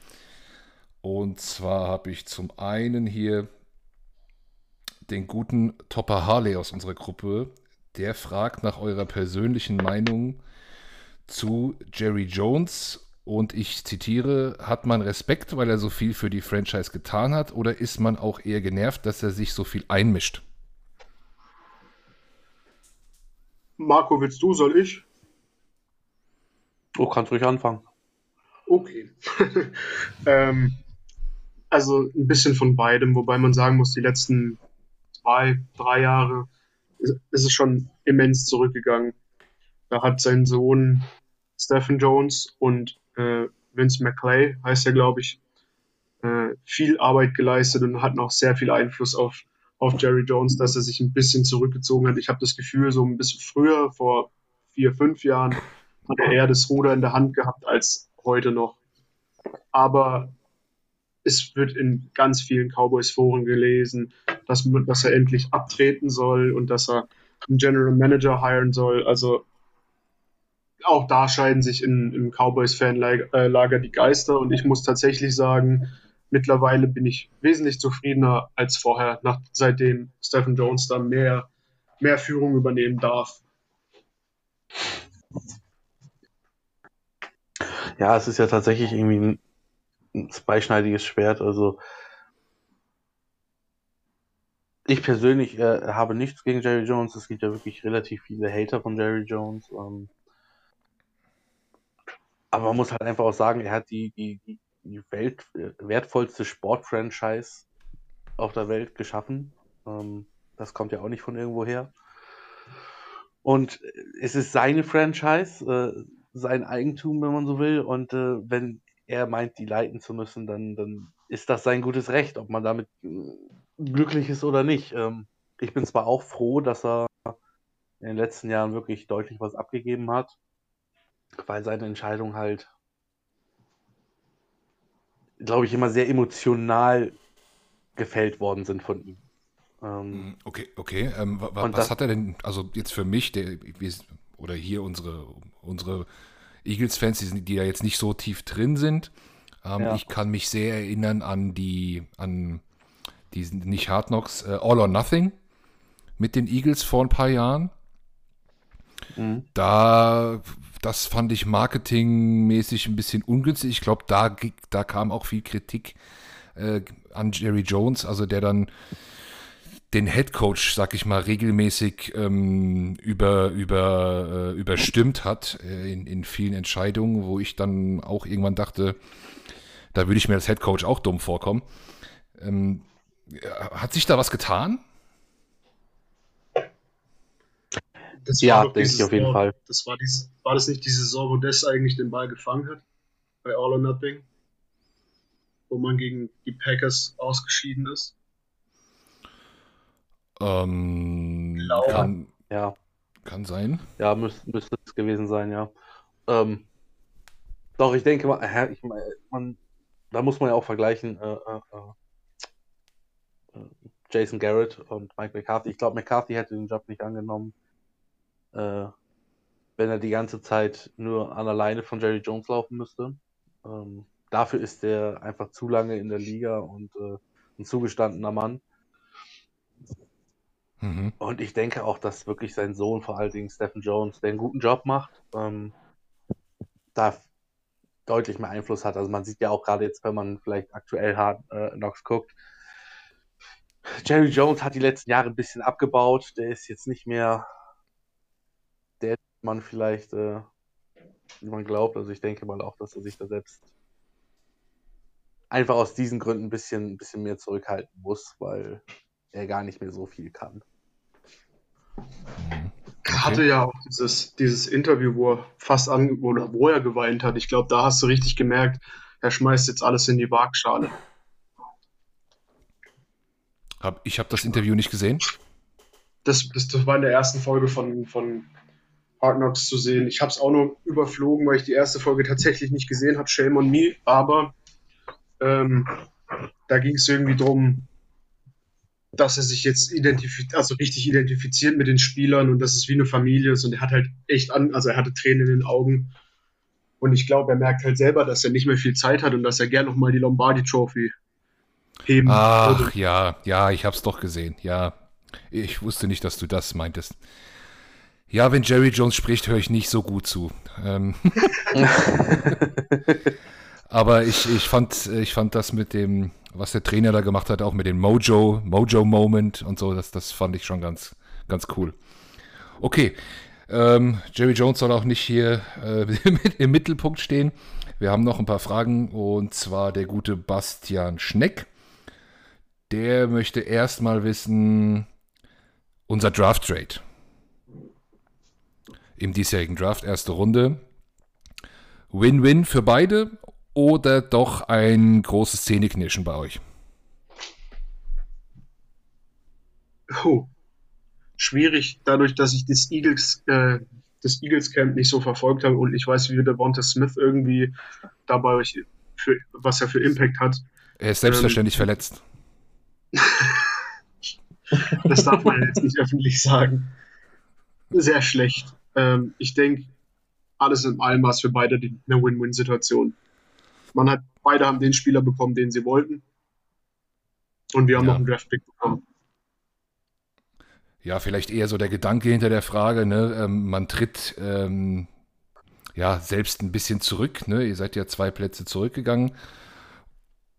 Und zwar habe ich zum einen hier den guten Topper Harley aus unserer Gruppe. Der fragt nach eurer persönlichen Meinung zu Jerry Jones und ich zitiere, hat man Respekt, weil er so viel für die Franchise getan hat oder ist man auch eher genervt, dass er sich so viel einmischt? Marco, willst du, soll ich? Du kannst ruhig anfangen. Okay. ähm, also ein bisschen von beidem, wobei man sagen muss, die letzten zwei, drei Jahre ist, ist es schon immens zurückgegangen. Da hat sein Sohn Stephen Jones und äh, Vince McClay, heißt er, glaube ich, äh, viel Arbeit geleistet und hat noch sehr viel Einfluss auf, auf Jerry Jones, dass er sich ein bisschen zurückgezogen hat. Ich habe das Gefühl, so ein bisschen früher, vor vier, fünf Jahren, hat er eher das Ruder in der Hand gehabt als heute noch. Aber es wird in ganz vielen Cowboys-Foren gelesen, dass, dass er endlich abtreten soll und dass er einen General Manager hiren soll. Also auch da scheiden sich in, im Cowboys-Fanlager die Geister und ich muss tatsächlich sagen, mittlerweile bin ich wesentlich zufriedener als vorher, nach, seitdem Stephen Jones da mehr, mehr Führung übernehmen darf. Ja, es ist ja tatsächlich irgendwie ein, ein zweischneidiges Schwert. Also ich persönlich äh, habe nichts gegen Jerry Jones. Es gibt ja wirklich relativ viele Hater von Jerry Jones. Ähm, aber man muss halt einfach auch sagen, er hat die, die, die Welt, äh, wertvollste Sportfranchise auf der Welt geschaffen. Ähm, das kommt ja auch nicht von irgendwo her. Und es ist seine Franchise, äh, sein Eigentum, wenn man so will. Und äh, wenn er meint, die leiten zu müssen, dann, dann ist das sein gutes Recht, ob man damit äh, glücklich ist oder nicht. Ähm, ich bin zwar auch froh, dass er in den letzten Jahren wirklich deutlich was abgegeben hat weil seine Entscheidungen halt, glaube ich, immer sehr emotional gefällt worden sind von ihm. Ähm, hm, okay, okay. Ähm, was das, hat er denn, also jetzt für mich, der, oder hier unsere, unsere Eagles-Fans, die, die da jetzt nicht so tief drin sind, ähm, ja. ich kann mich sehr erinnern an die, an diesen, nicht Hard Knocks, äh, All or Nothing mit den Eagles vor ein paar Jahren. Mhm. Da das fand ich marketingmäßig ein bisschen ungünstig. Ich glaube, da, da kam auch viel Kritik äh, an Jerry Jones, also der dann den Head Coach, sag ich mal, regelmäßig ähm, über, über, äh, überstimmt hat äh, in, in vielen Entscheidungen, wo ich dann auch irgendwann dachte, Da würde ich mir als Head Coach auch dumm vorkommen. Ähm, hat sich da was getan? Das Ja, denke ich auf jeden Jahr- Fall. Das war, dieses, war das nicht die Saison, wo Des eigentlich den Ball gefangen hat? Bei All or Nothing? Wo man gegen die Packers ausgeschieden ist? Ähm, Glaube. kann, Ja, kann sein. ja, müß, müsste es gewesen sein, ja. Ähm, doch, ich denke mal, ich, mein, man, da muss man ja auch vergleichen, äh, äh, äh, äh, Jason Garrett und Mike McCarthy. Ich glaube, McCarthy hätte den Job nicht angenommen, äh, wenn er die ganze Zeit nur an der Leine von Jerry Jones laufen müsste. Ähm, dafür ist er einfach zu lange in der Liga und äh, ein zugestandener Mann. Mhm. Und ich denke auch, dass wirklich sein Sohn, vor allen Dingen Stephen Jones, der einen guten Job macht, ähm, da deutlich mehr Einfluss hat. Also man sieht ja auch gerade jetzt, wenn man vielleicht aktuell Hard äh, Knocks guckt, Jerry Jones hat die letzten Jahre ein bisschen abgebaut. Der ist jetzt nicht mehr man vielleicht, äh, wie man glaubt. Also ich denke mal auch, dass er sich da selbst einfach aus diesen Gründen ein bisschen, ein bisschen mehr zurückhalten muss, weil er gar nicht mehr so viel kann. Er hatte ja auch dieses, dieses Interview, wo er fast an, oder wo er geweint hat. Ich glaube, da hast du richtig gemerkt, er schmeißt jetzt alles in die Waagschale. Hab, ich habe das Interview nicht gesehen. Das, das, das war in der ersten Folge von, von Hard Knocks zu sehen. Ich habe es auch nur überflogen, weil ich die erste Folge tatsächlich nicht gesehen habe. Shame on me. Aber ähm, da ging es irgendwie drum, dass er sich jetzt identifiziert, also richtig identifiziert mit den Spielern und dass es wie eine Familie ist. Und er hat halt echt an, also er hatte Tränen in den Augen. Und ich glaube, er merkt halt selber, dass er nicht mehr viel Zeit hat und dass er gern nochmal die Lombardi Trophy heben Ach würde. ja, ja, ich habe es doch gesehen. Ja, ich wusste nicht, dass du das meintest. Ja, wenn Jerry Jones spricht, höre ich nicht so gut zu. Ähm, aber ich, ich, fand, ich fand das mit dem, was der Trainer da gemacht hat, auch mit dem Mojo, Mojo Moment und so, das, das fand ich schon ganz, ganz cool. Okay, ähm, Jerry Jones soll auch nicht hier äh, im Mittelpunkt stehen. Wir haben noch ein paar Fragen und zwar der gute Bastian Schneck. Der möchte erstmal wissen, unser Draft Trade. Im diesjährigen Draft, erste Runde. Win-win für beide oder doch ein großes Zähneknirschen bei euch? Oh, schwierig, dadurch, dass ich das Eagles, äh, das Eagles Camp nicht so verfolgt habe und ich weiß, wie Devonta Smith irgendwie dabei euch für, was er für Impact hat. Er ist selbstverständlich verletzt. Das darf man jetzt nicht öffentlich sagen. Sehr schlecht. Ähm, ich denke, alles in allem war es für beide die, eine Win-Win-Situation. Man hat, beide haben den Spieler bekommen, den sie wollten. Und wir haben Ja. noch einen Draft-Pick bekommen. Ja, vielleicht eher so der Gedanke hinter der Frage, ne? ähm, man tritt ähm, ja selbst ein bisschen zurück, ne? Ihr seid ja zwei Plätze zurückgegangen.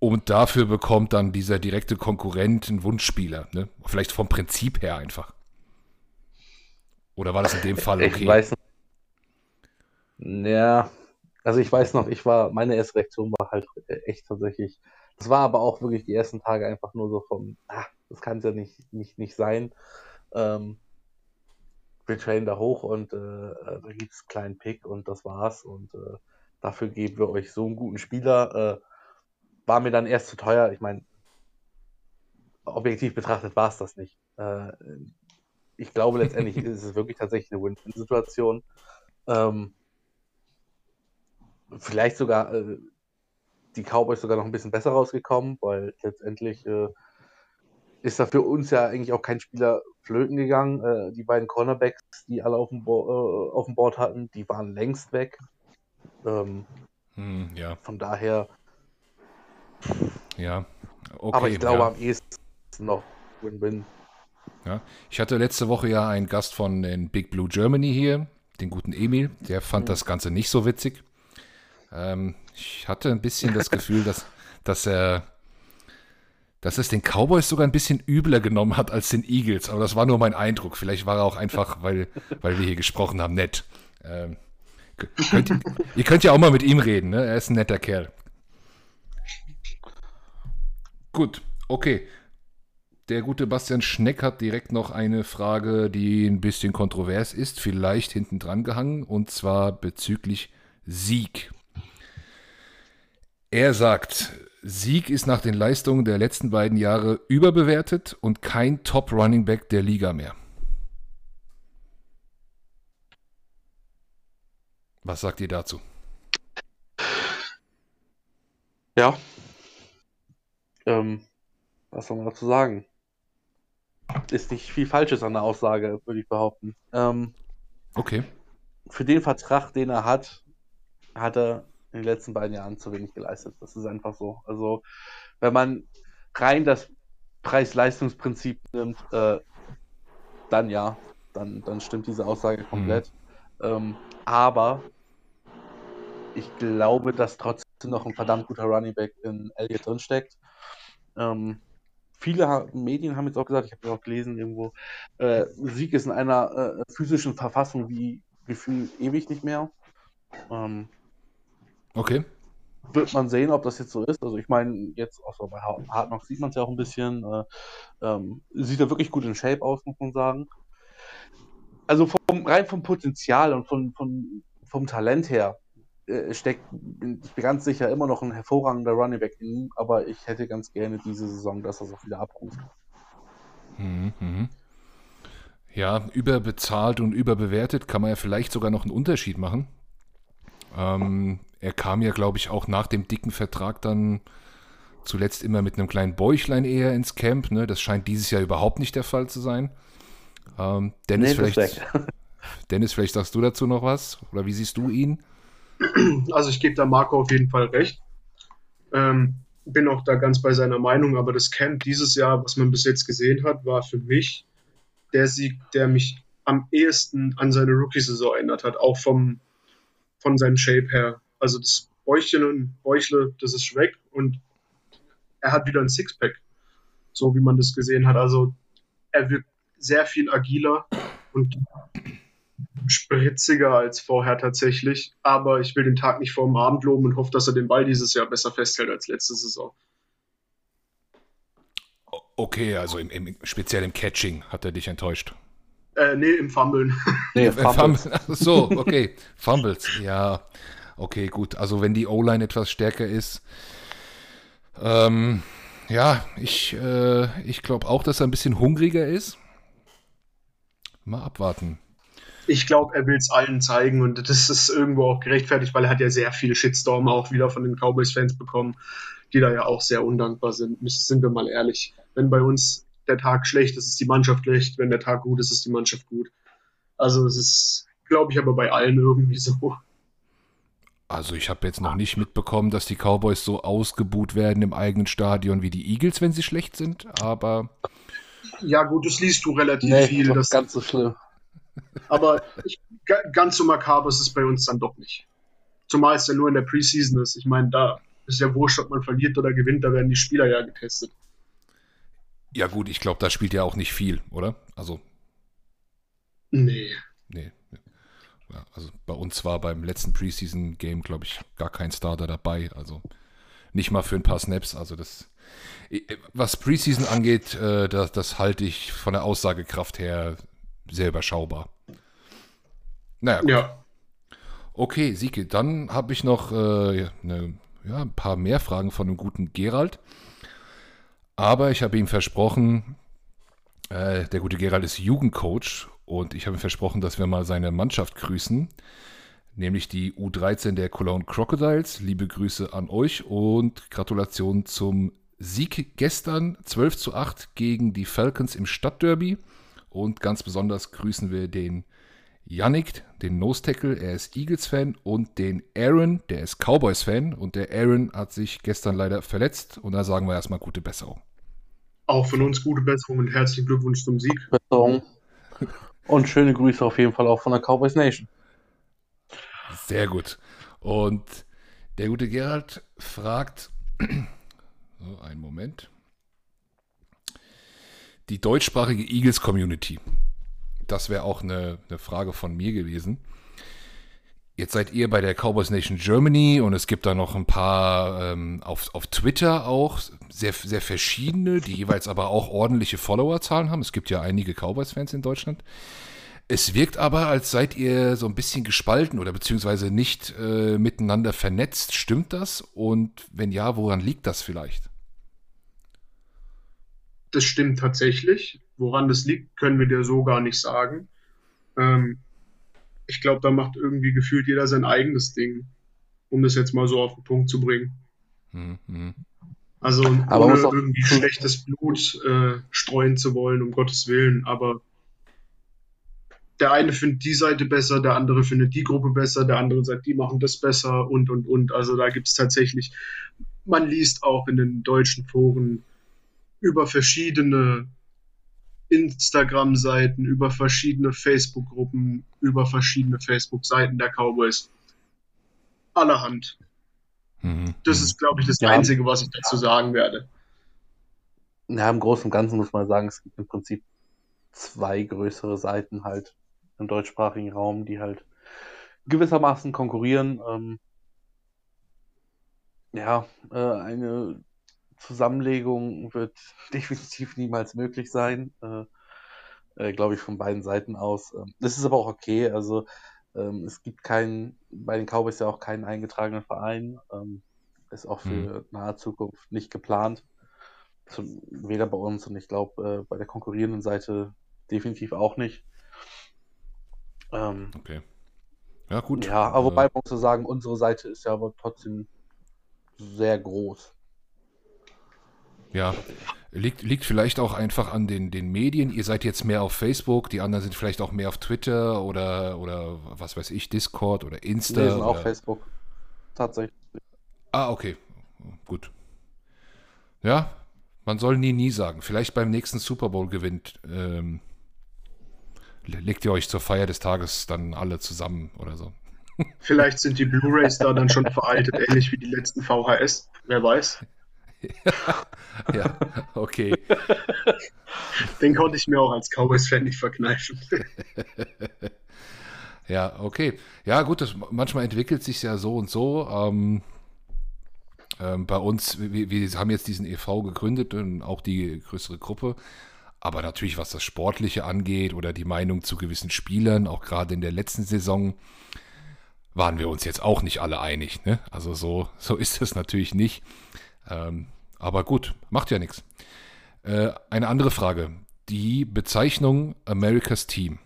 Und dafür bekommt dann dieser direkte Konkurrent einen Wunschspieler, ne? Vielleicht vom Prinzip her einfach. Oder war das in dem Fall Ich okay? weiß noch. Ja, also ich weiß noch, ich war, meine erste Reaktion war halt echt tatsächlich. Das war aber auch wirklich die ersten Tage einfach nur so vom, ah, das kann es ja nicht, nicht, nicht sein. Ähm, wir trainen da hoch und äh, äh, da gibt es einen kleinen Pick und das war's. Und äh, dafür geben wir euch so einen guten Spieler. Äh, war mir dann erst zu teuer. Ich meine, objektiv betrachtet war es das nicht. Äh, ich glaube, letztendlich ist es wirklich tatsächlich eine Win-Win-Situation. Ähm, vielleicht sogar äh, die Cowboys sogar noch ein bisschen besser rausgekommen, weil letztendlich äh, ist da für uns ja eigentlich auch kein Spieler flöten gegangen. Äh, die beiden Cornerbacks, die alle auf dem, Bo äh, auf dem Board hatten, die waren längst weg. Ähm, Hm, ja, von daher, ja. Okay, aber ich glaube ja. am ehesten noch Win-Win. Ja. Ich hatte letzte Woche ja einen Gast von den Big Blue Germany hier, den guten Emil. Der fand das Ganze nicht so witzig. Ähm, ich hatte ein bisschen das Gefühl, dass, dass er dass es den Cowboys sogar ein bisschen übler genommen hat als den Eagles. Aber das war nur mein Eindruck. Vielleicht war er auch einfach, weil, weil wir hier gesprochen haben, nett. Ähm, könnt, ihr- ihr könnt ja auch mal mit ihm reden. Ne? Er ist ein netter Kerl. Gut, okay. Der gute Bastian Schneck hat direkt noch eine Frage, die ein bisschen kontrovers ist, vielleicht hinten dran gehangen, und zwar bezüglich Sieg. Er sagt, Sieg ist nach den Leistungen der letzten beiden Jahre überbewertet und kein Top Running Back der Liga mehr. Was sagt ihr dazu? Ja. Ähm, was soll man dazu sagen? Ist nicht viel Falsches an der Aussage, würde ich behaupten. Ähm, Okay. für den Vertrag, den er hat, hat er in den letzten beiden Jahren zu wenig geleistet. Das ist einfach so. Also, wenn man rein das Preis-Leistungsprinzip nimmt, äh, dann ja, dann, dann stimmt diese Aussage komplett. Ähm, aber ich glaube, dass trotzdem noch ein verdammt guter Running Back in Elliott drinsteckt. Ähm, viele Medien haben jetzt auch gesagt, ich habe ja auch gelesen irgendwo, äh, Sieg ist in einer äh, physischen Verfassung wie gefühlt ewig nicht mehr. Ähm, Okay. wird man sehen, ob das jetzt so ist. Also ich meine, jetzt auch so bei Hard Knocks sieht man es ja auch ein bisschen. Äh, ähm, sieht er wirklich gut in Shape aus, muss man sagen. Also vom, rein vom Potenzial und von, von, vom Talent her äh, steckt, bin ich bin ganz sicher, immer noch ein hervorragender Running Back in ihm, aber ich hätte ganz gerne diese Saison, dass er es auch wieder abruft. Mhm, mhm. Ja, überbezahlt und überbewertet kann man ja vielleicht sogar noch einen Unterschied machen. Ähm, er kam ja, glaube ich, auch nach dem dicken Vertrag dann zuletzt immer mit einem kleinen Bäuchlein eher ins Camp. Ne? Das scheint dieses Jahr überhaupt nicht der Fall zu sein. Ähm, Dennis, Nee, vielleicht. Dennis, vielleicht sagst du dazu noch was? Oder wie siehst du ihn? Also ich gebe da Marco auf jeden Fall recht. Ähm, bin auch da ganz bei seiner Meinung, aber das Camp dieses Jahr, was man bis jetzt gesehen hat, war für mich der Sieg, der mich am ehesten an seine Rookie-Saison erinnert hat, auch vom, von seinem Shape her. Also das Bäuchchen und Bäuchle, das ist weg und er hat wieder ein Sixpack, so wie man das gesehen hat. Also er wird sehr viel agiler und spritziger als vorher tatsächlich. Aber ich will den Tag nicht vor dem Abend loben und hoffe, dass er den Ball dieses Jahr besser festhält als letzte Saison. Okay, also im, im, speziell im Catching hat er dich enttäuscht. Äh, nee, im Fummeln. Nee, Äh, Fumbles. So, okay. Fumbles, ja. Okay, gut. Also wenn die O-Line etwas stärker ist. Ähm, ja, ich, äh, ich glaube auch, dass er ein bisschen hungriger ist. Mal abwarten. Ich glaube, er will es allen zeigen und das ist irgendwo auch gerechtfertigt, weil er hat ja sehr viel Shitstorm auch wieder von den Cowboys-Fans bekommen, die da ja auch sehr undankbar sind. Sind wir mal ehrlich. Wenn bei uns der Tag schlecht ist, ist die Mannschaft schlecht. Wenn der Tag gut ist, ist die Mannschaft gut. Also es ist, glaube ich, aber bei allen irgendwie so. Also ich habe jetzt noch nicht mitbekommen, dass die Cowboys so ausgebuht werden im eigenen Stadion wie die Eagles, wenn sie schlecht sind. Aber Ja, gut, das liest du relativ Nee, viel. Das, ganz so schlimm. Aber ich, ga- ganz so makaber ist es bei uns dann doch nicht. Zumal es ja nur in der Preseason ist. Ich meine, da ist ja wurscht, ob man verliert oder gewinnt, da werden die Spieler ja getestet. ja gut, ich glaube, da spielt ja auch nicht viel, oder? Also Nee. Nee. Ja, also bei uns war beim letzten Preseason-Game, glaube ich, gar kein Starter dabei. Also nicht mal für ein paar Snaps. Also das, was Preseason angeht, äh, das, das halte ich von der Aussagekraft her sehr überschaubar. Naja, gut. Ja. Okay, Sieke, dann habe ich noch äh, ne, ja, ein paar mehr Fragen von dem guten Gerald. Aber ich habe ihm versprochen, äh, der gute Gerald ist Jugendcoach und ich habe ihm versprochen, dass wir mal seine Mannschaft grüßen, nämlich die U13 der Cologne Crocodiles. Liebe Grüße an euch und Gratulation zum Sieg gestern 12 zu 8 gegen die Falcons im Stadtderby. Und ganz besonders grüßen wir den Yannick, den Nose Tackle, er ist Eagles-Fan und den Aaron, der ist Cowboys-Fan und der Aaron hat sich gestern leider verletzt und da sagen wir erstmal gute Besserung. Auch von uns gute Besserung und herzlichen Glückwunsch zum Sieg. Besserung. Und schöne Grüße auf jeden Fall auch von der Cowboys Nation. Sehr gut. Und der gute Gerald fragt, so einen Moment, die deutschsprachige Eagles-Community, das wäre auch eine, eine Frage von mir gewesen. Jetzt seid ihr bei der Cowboys Nation Germany und es gibt da noch ein paar ähm, auf, auf Twitter auch, sehr, sehr verschiedene, die jeweils aber auch ordentliche Followerzahlen haben. Es gibt ja einige Cowboys-Fans in Deutschland. Es wirkt aber, als seid ihr so ein bisschen gespalten oder beziehungsweise nicht äh, miteinander vernetzt. Stimmt das? Und wenn ja, woran liegt das vielleicht? Das stimmt tatsächlich. Woran das liegt, können wir dir so gar nicht sagen. Ähm, ich glaube, da macht irgendwie gefühlt jeder sein eigenes Ding, um das jetzt mal so auf den Punkt zu bringen. Mhm. Also aber ohne irgendwie schlechtes Blut äh, streuen zu wollen, um Gottes Willen, aber der eine findet die Seite besser, der andere findet die Gruppe besser, der andere sagt, die machen das besser und und und. Also da gibt es tatsächlich, man liest auch in den deutschen Foren über verschiedene Instagram-Seiten, über verschiedene Facebook-Gruppen, über verschiedene Facebook-Seiten der Cowboys. Allerhand. Mhm. Das ist, glaube ich, das ja. Einzige, was ich dazu sagen werde. Ja, im Großen und Ganzen muss man sagen, es gibt im Prinzip zwei größere Seiten halt im deutschsprachigen Raum, die halt gewissermaßen konkurrieren. Ähm, ja, äh, eine Zusammenlegung wird definitiv niemals möglich sein, äh, äh, glaube ich, von beiden Seiten aus. Ähm, das ist aber auch okay. Also ähm, es gibt keinen, bei den Cowboys ja auch keinen eingetragenen Verein. Ähm, ist auch für hm. nahe Zukunft nicht geplant. Zum, weder bei uns und ich glaube äh, bei der konkurrierenden Seite definitiv auch nicht. Ähm, okay. Ja, gut. Ja, aber wobei man muss sagen, unsere Seite ist ja aber trotzdem sehr groß. Ja, liegt, liegt vielleicht auch einfach an den, den Medien. Ihr seid jetzt mehr auf Facebook, die anderen sind vielleicht auch mehr auf Twitter oder, oder was weiß ich, Discord oder Insta. Wir sind oder... auf Facebook. Tatsächlich. Ah, okay. Gut. Ja, man soll nie, nie sagen. Vielleicht beim nächsten Super Bowl gewinnt. Ähm, legt ihr euch zur Feier des Tages dann alle zusammen oder so. Vielleicht sind die Blu-rays da dann schon veraltet, ähnlich wie die letzten VHS. Wer weiß. ja, okay. Den konnte ich mir auch als Cowboys-Fan nicht verkneifen. ja, okay. Ja, gut, das, manchmal entwickelt sich ja so und so. Ähm, ähm, bei uns, wir, wir, haben jetzt diesen e.V. gegründet und auch die größere Gruppe. Aber natürlich, was das Sportliche angeht oder die Meinung zu gewissen Spielern, auch gerade in der letzten Saison, waren wir uns jetzt auch nicht alle einig. Ne? Also so, so ist es natürlich nicht. Ähm, aber gut, macht ja nichts. Äh, eine andere Frage. Die Bezeichnung America's Team.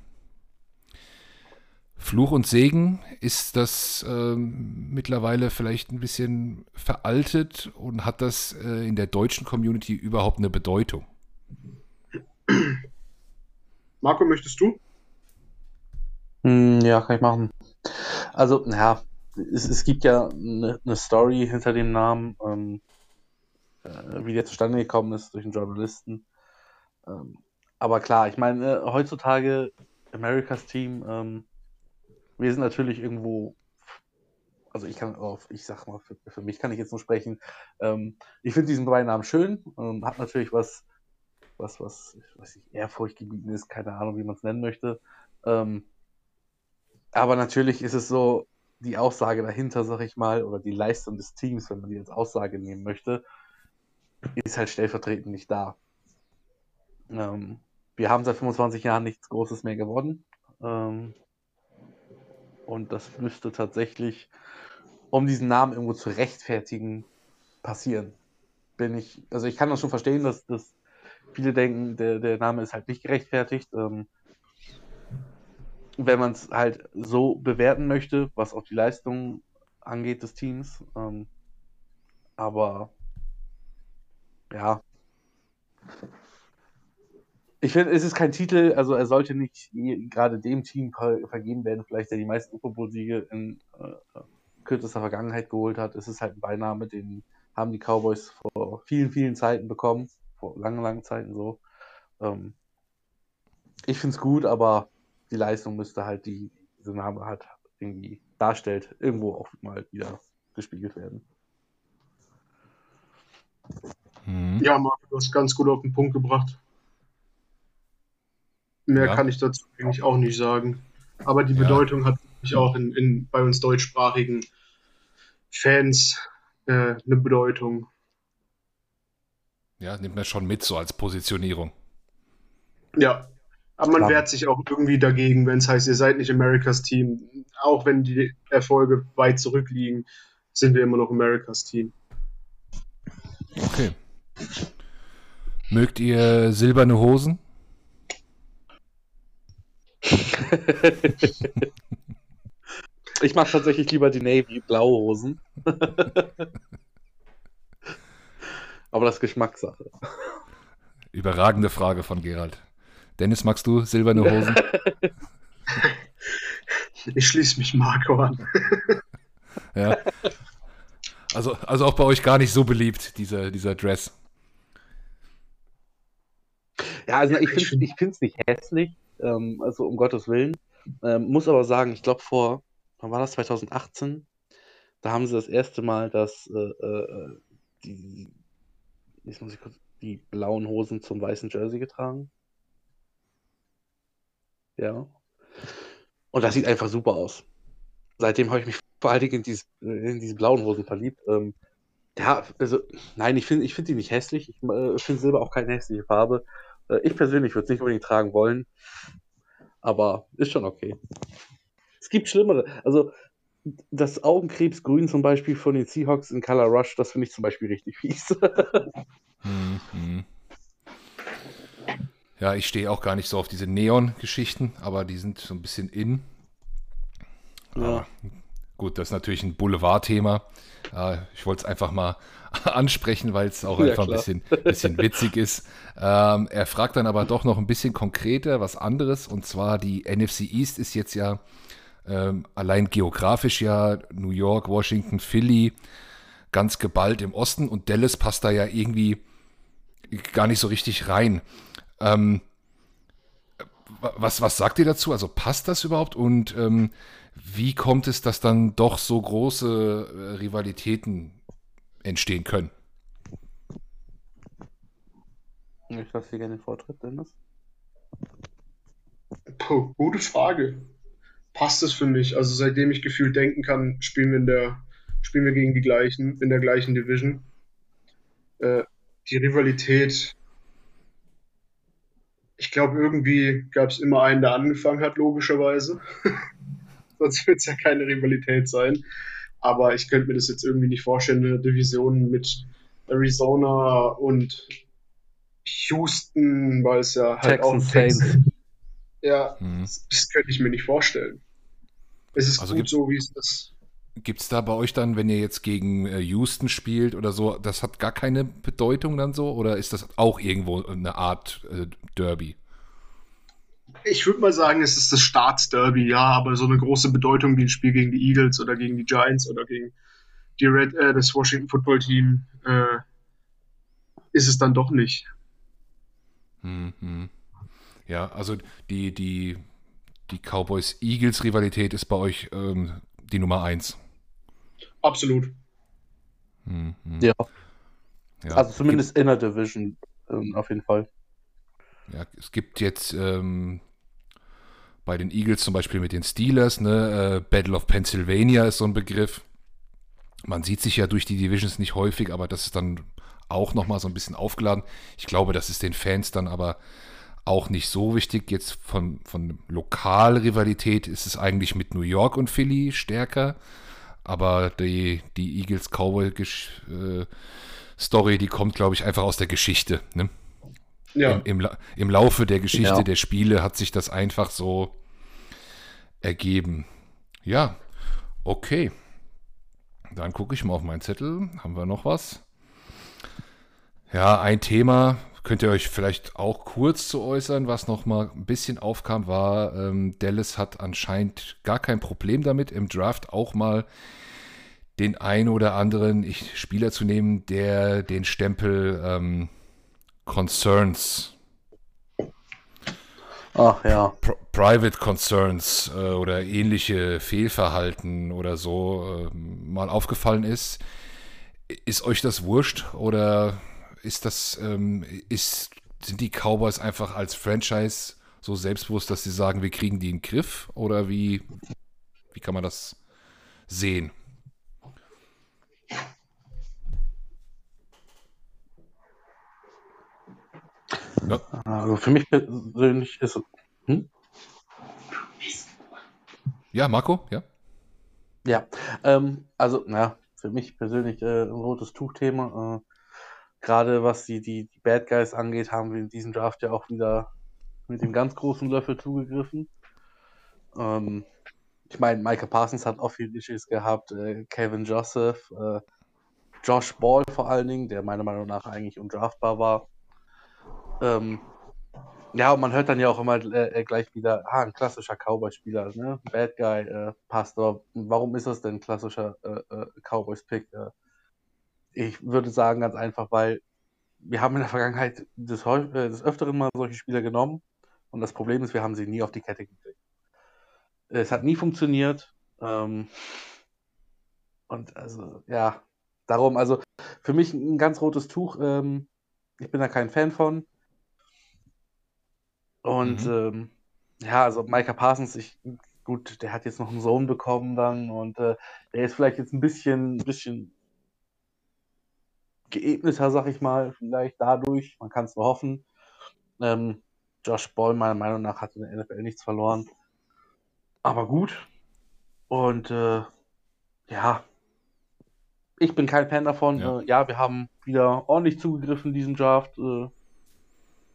Fluch und Segen, ist das ähm, mittlerweile vielleicht ein bisschen veraltet und hat das äh, in der deutschen Community überhaupt eine Bedeutung? Marco, möchtest du? Hm, ja, kann ich machen. Also, ja, es, es gibt ja eine, eine Story hinter dem Namen. Ähm, äh, wie der zustande gekommen ist durch einen Journalisten. Ähm, aber klar, ich meine, äh, heutzutage Americas Team, ähm, wir sind natürlich irgendwo, also ich kann auf, ich sag mal, für, für mich kann ich jetzt nur sprechen. Ähm, ich finde diesen Beinamen schön, ähm, hat natürlich was, was, was, ich, ehrfurchtgebieten ist, keine Ahnung, wie man es nennen möchte. Ähm, aber natürlich ist es so, die Aussage dahinter, sag ich mal, oder die Leistung des Teams, wenn man die als Aussage nehmen möchte, ist halt stellvertretend nicht da. Ähm, wir haben seit 25 Jahren nichts Großes mehr gewonnen. Ähm, und das müsste tatsächlich, um diesen Namen irgendwo zu rechtfertigen, passieren. Bin ich, also ich kann das schon verstehen, dass, dass viele denken, der, der Name ist halt nicht gerechtfertigt. Ähm, wenn man es halt so bewerten möchte, was auch die Leistung angeht des Teams. Ähm, aber ja. Ich finde, es ist kein Titel, also er sollte nicht gerade dem Team ver vergeben werden, vielleicht der die meisten Super Bowl-Siege in äh, kürzester Vergangenheit geholt hat. Es ist halt ein Beiname, den haben die Cowboys vor vielen, vielen Zeiten bekommen, vor langen, langen Zeiten so. Ähm, ich finde es gut, aber die Leistung müsste halt, die diese Name halt irgendwie darstellt, irgendwo auch mal wieder gespiegelt werden. Mhm. Ja, Marc, du hast ganz gut auf den Punkt gebracht. Mehr ja. kann ich dazu eigentlich auch nicht sagen. Aber die Bedeutung ja. hat natürlich auch in, in, bei uns deutschsprachigen Fans äh, eine Bedeutung. Ja, nimmt man schon mit, so als Positionierung. Ja, aber man Klar. wehrt sich auch irgendwie dagegen, wenn es heißt, ihr seid nicht Americas Team. Auch wenn die Erfolge weit zurückliegen, sind wir immer noch Americas Team. Okay. Mögt ihr silberne Hosen? ich mache tatsächlich lieber die Navy blaue Hosen. Aber das ist Geschmackssache. Überragende Frage von Gerald. Dennis, magst du silberne Hosen? Ich schließe mich Marco an. ja. Also, also auch bei euch gar nicht so beliebt, dieser, dieser Dress. Ja, also ich finde es ich nicht hässlich, ähm, also um Gottes Willen. Ähm, muss aber sagen, ich glaube vor, wann war das, 2018? Da haben sie das erste Mal das, äh, äh, die, jetzt muss ich kurz, die blauen Hosen zum weißen Jersey getragen. Ja. Und das sieht einfach super aus. Seitdem habe ich mich vor allen Dingen in, dieses, in diese blauen Hosen verliebt. Ähm, ja, also, nein, ich finde ich find die nicht hässlich. Ich äh, finde Silber auch keine hässliche Farbe. Äh, ich persönlich würde es nicht unbedingt tragen wollen. Aber ist schon okay. Es gibt schlimmere. Also, das Augenkrebsgrün zum Beispiel von den Seahawks in Color Rush, das finde ich zum Beispiel richtig fies. hm, hm. Ja, ich stehe auch gar nicht so auf diese Neon-Geschichten, aber die sind so ein bisschen in. Ja. Gut, das ist natürlich ein Boulevard-Thema. ich wollte es einfach mal ansprechen, weil es auch ja, einfach ein bisschen, bisschen witzig ist. Ähm, er fragt dann aber doch noch ein bisschen konkreter was anderes und zwar die NFC East ist jetzt ja ähm, allein geografisch ja New York, Washington, Philly ganz geballt im Osten und Dallas passt da ja irgendwie gar nicht so richtig rein. Ähm, was, was sagt ihr dazu? Also passt das überhaupt? Und ähm, wie kommt es, dass dann doch so große äh, Rivalitäten entstehen können? Ich lasse dir gerne den Vortritt, Dennis. Puh, gute Frage. Passt es für mich? Also seitdem ich gefühlt denken kann, spielen wir in der spielen wir gegen die gleichen in der gleichen Division. Äh, die Rivalität ich glaube, irgendwie gab es immer einen, der angefangen hat, logischerweise. Sonst wird es ja keine Rivalität sein. Aber ich könnte mir das jetzt irgendwie nicht vorstellen, eine Division mit Arizona und Houston, weil es ja halt Texan auch Texas. Ja, mhm. das, das, könnte ich mir nicht vorstellen. Es ist also gut so, wie es ist. Gibt es da bei euch dann, wenn ihr jetzt gegen äh, Houston spielt oder so, das hat gar keine Bedeutung dann so? Oder ist das auch irgendwo eine Art äh, Derby? Ich würde mal sagen, es ist das Staatsderby, ja, aber so eine große Bedeutung wie ein Spiel gegen die Eagles oder gegen die Giants oder gegen die Red, äh, das Washington Football Team äh, ist es dann doch nicht. Mhm. Ja, also die, die, die Cowboys-Eagles-Rivalität ist bei euch ähm, die Nummer eins. Absolut. Mhm. Ja. ja. Also zumindest gibt, in der Division ähm, auf jeden Fall. Ja, es gibt jetzt ähm, bei den Eagles zum Beispiel mit den Steelers, ne, äh, Battle of Pennsylvania ist so ein Begriff. Man sieht sich ja durch die Divisions nicht häufig, aber das ist dann auch nochmal so ein bisschen aufgeladen. Ich glaube, das ist den Fans dann aber auch nicht so wichtig. Jetzt von, von Lokalrivalität ist es eigentlich mit New York und Philly stärker. Aber die, die Eagles Cowboy äh, die kommt, glaube ich, einfach aus der Geschichte. Ne? Ja. Im, im, Im, Laufe der Geschichte ja. der Spiele hat sich das einfach so ergeben. Ja, okay. Dann gucke ich mal auf meinen Zettel. Haben wir noch was? Ja, ein Thema, könnt ihr euch vielleicht auch kurz zu äußern, was noch mal ein bisschen aufkam, war, ähm, Dallas hat anscheinend gar kein Problem damit, im Draft auch mal den einen oder anderen ich, Spieler zu nehmen, der den Stempel ähm, Concerns Ach ja. Pri Private Concerns äh, oder ähnliche Fehlverhalten oder so äh, mal aufgefallen ist. Ist euch das wurscht oder ist das, ähm, ist, sind die Cowboys einfach als Franchise so selbstbewusst, dass sie sagen, wir kriegen die in den Griff? Oder wie, Wie kann man das sehen? Ja. Also für mich persönlich ist es. Hm? Ja, Marco, ja. Ja, ähm, also, na, für mich persönlich äh, ein rotes Tuchthema. Äh, Gerade was die, die, die Bad Guys angeht, haben wir in diesem Draft ja auch wieder mit dem ganz großen Löffel zugegriffen. Ähm, ich meine, Michael Parsons hat auch viel Issues gehabt, äh, Kevin Joseph, äh, Josh Ball vor allen Dingen, der meiner Meinung nach eigentlich undraftbar war. Ähm, ja, und man hört dann ja auch immer äh, gleich wieder, ah, ein klassischer Cowboy-Spieler, ne? Bad Guy, äh, Pastor. Warum ist das denn ein klassischer äh, äh Cowboys-Pick? Äh, ich würde sagen, ganz einfach, weil wir haben in der Vergangenheit des, äh, des Öfteren mal solche Spieler genommen und das Problem ist, wir haben sie nie auf die Kette gekriegt. Es hat nie funktioniert. Ähm, und also, ja, darum, also für mich ein ganz rotes Tuch. Ähm, ich bin da kein Fan von. Und mhm. ähm, ja, also Micah Parsons, ich, gut, der hat jetzt noch einen Sohn bekommen dann und äh, der ist vielleicht jetzt ein bisschen, bisschen geebneter, sag ich mal, vielleicht dadurch. Man kann es nur hoffen. Ähm, Josh Ball, meiner Meinung nach, hat in der NFL nichts verloren. Aber gut. Und äh, ja, ich bin kein Fan davon. Ja. Äh, ja, wir haben wieder ordentlich zugegriffen, diesen Draft. Äh,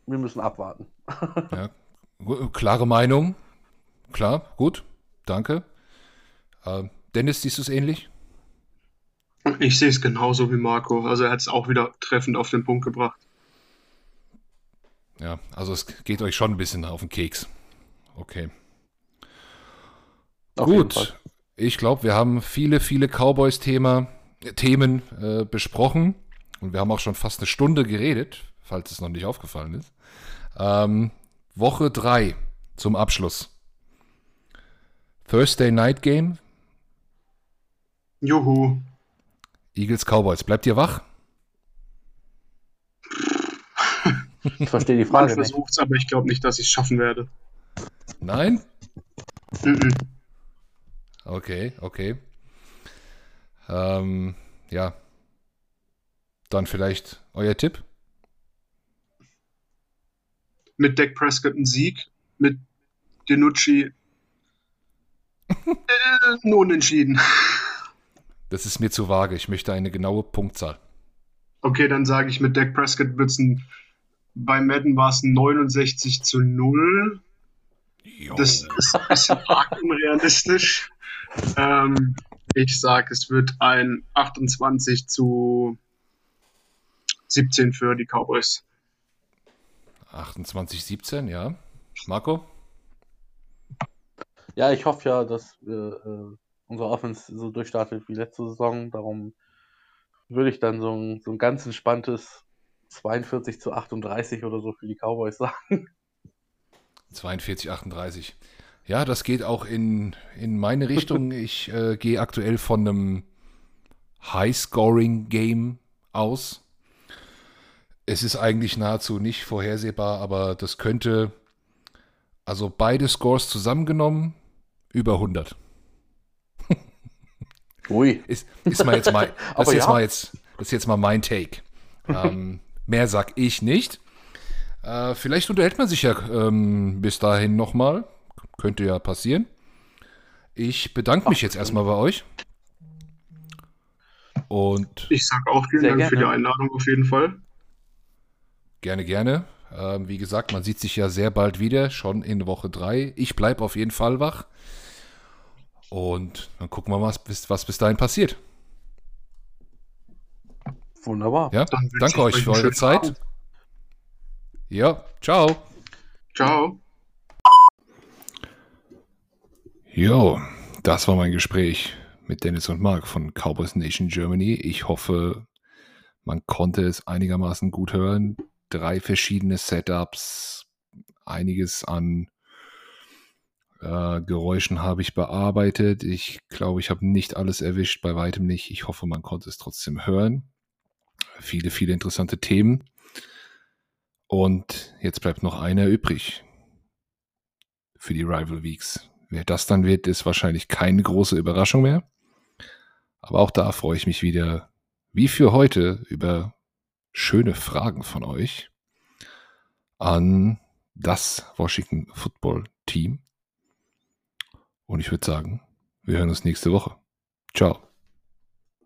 wir müssen abwarten. ja, klare Meinung. Klar, gut. Danke. Äh, Dennis, siehst du es ähnlich? Ich sehe es genauso wie Marco. Also er hat es auch wieder treffend auf den Punkt gebracht. Ja, also es geht euch schon ein bisschen auf den Keks. Okay. Auf Gut. Ich glaube, wir haben viele, viele Cowboys-Themen äh, besprochen. Und wir haben auch schon fast eine Stunde geredet, falls es noch nicht aufgefallen ist. Ähm, Woche 3 zum Abschluss. Thursday Night Game. Juhu. Eagles Cowboys. Bleibt ihr wach? Ich verstehe die Frage. Ich versuche es, aber ich glaube nicht, dass ich es schaffen werde. Nein? Mhm. Okay, okay. Ähm, ja. Dann vielleicht euer Tipp? Mit Dak Prescott ein Sieg, mit Denucci äh, unentschieden. Das ist mir zu vage. Ich möchte eine genaue Punktzahl. Okay, dann sage ich mit Dak Prescott wird es ein. Bei Madden war es 69 zu 0. Jo. Das ist ein bisschen arg unrealistisch. Ähm, ich sage, es wird ein 28 zu 17 für die Cowboys. 28, 17, ja. Marco? Ja, ich hoffe ja, dass wir, äh, unser Offense so durchstartet wie letzte Saison. Darum würde ich dann so ein, so ein ganz entspanntes 42 zu 38 oder so für die Cowboys sagen. 42, 38. Ja, das geht auch in, in meine Richtung. Ich äh, gehe aktuell von einem High-Scoring-Game aus. Es ist eigentlich nahezu nicht vorhersehbar, aber das könnte, also beide Scores zusammengenommen, über 100. Ui. Ist, ist mal jetzt mal, das, ist jetzt ja. mal jetzt, das ist jetzt mal mein Take. Ähm, mehr sag ich nicht. Äh, vielleicht unterhält man sich ja ähm, bis dahin nochmal. Könnte ja passieren. Ich bedanke mich Ach, jetzt erstmal bei euch. Und ich sage auch vielen Dank gerne. für die Einladung auf jeden Fall. Gerne, gerne. Ähm, wie gesagt, man sieht sich ja sehr bald wieder, schon in Woche 3. Ich bleibe auf jeden Fall wach. Und dann gucken wir mal, was bis, was bis dahin passiert. Wunderbar. Ja, danke euch für eure Zeit. Abend. Ja, ciao. Ciao. Jo, das war mein Gespräch mit Dennis und Mark von Cowboys Nation Germany. Ich hoffe, man konnte es einigermaßen gut hören. Drei verschiedene Setups, einiges an äh, Geräuschen habe ich bearbeitet. Ich glaube, ich habe nicht alles erwischt, bei weitem nicht. Ich hoffe, man konnte es trotzdem hören. Viele, viele interessante Themen. Und jetzt bleibt noch einer übrig für die Rival Weeks. Wer das dann wird, ist wahrscheinlich keine große Überraschung mehr. Aber auch da freue ich mich wieder, wie für heute, über schöne Fragen von euch an das Washington Football Team. Und ich würde sagen, wir hören uns nächste Woche. Ciao.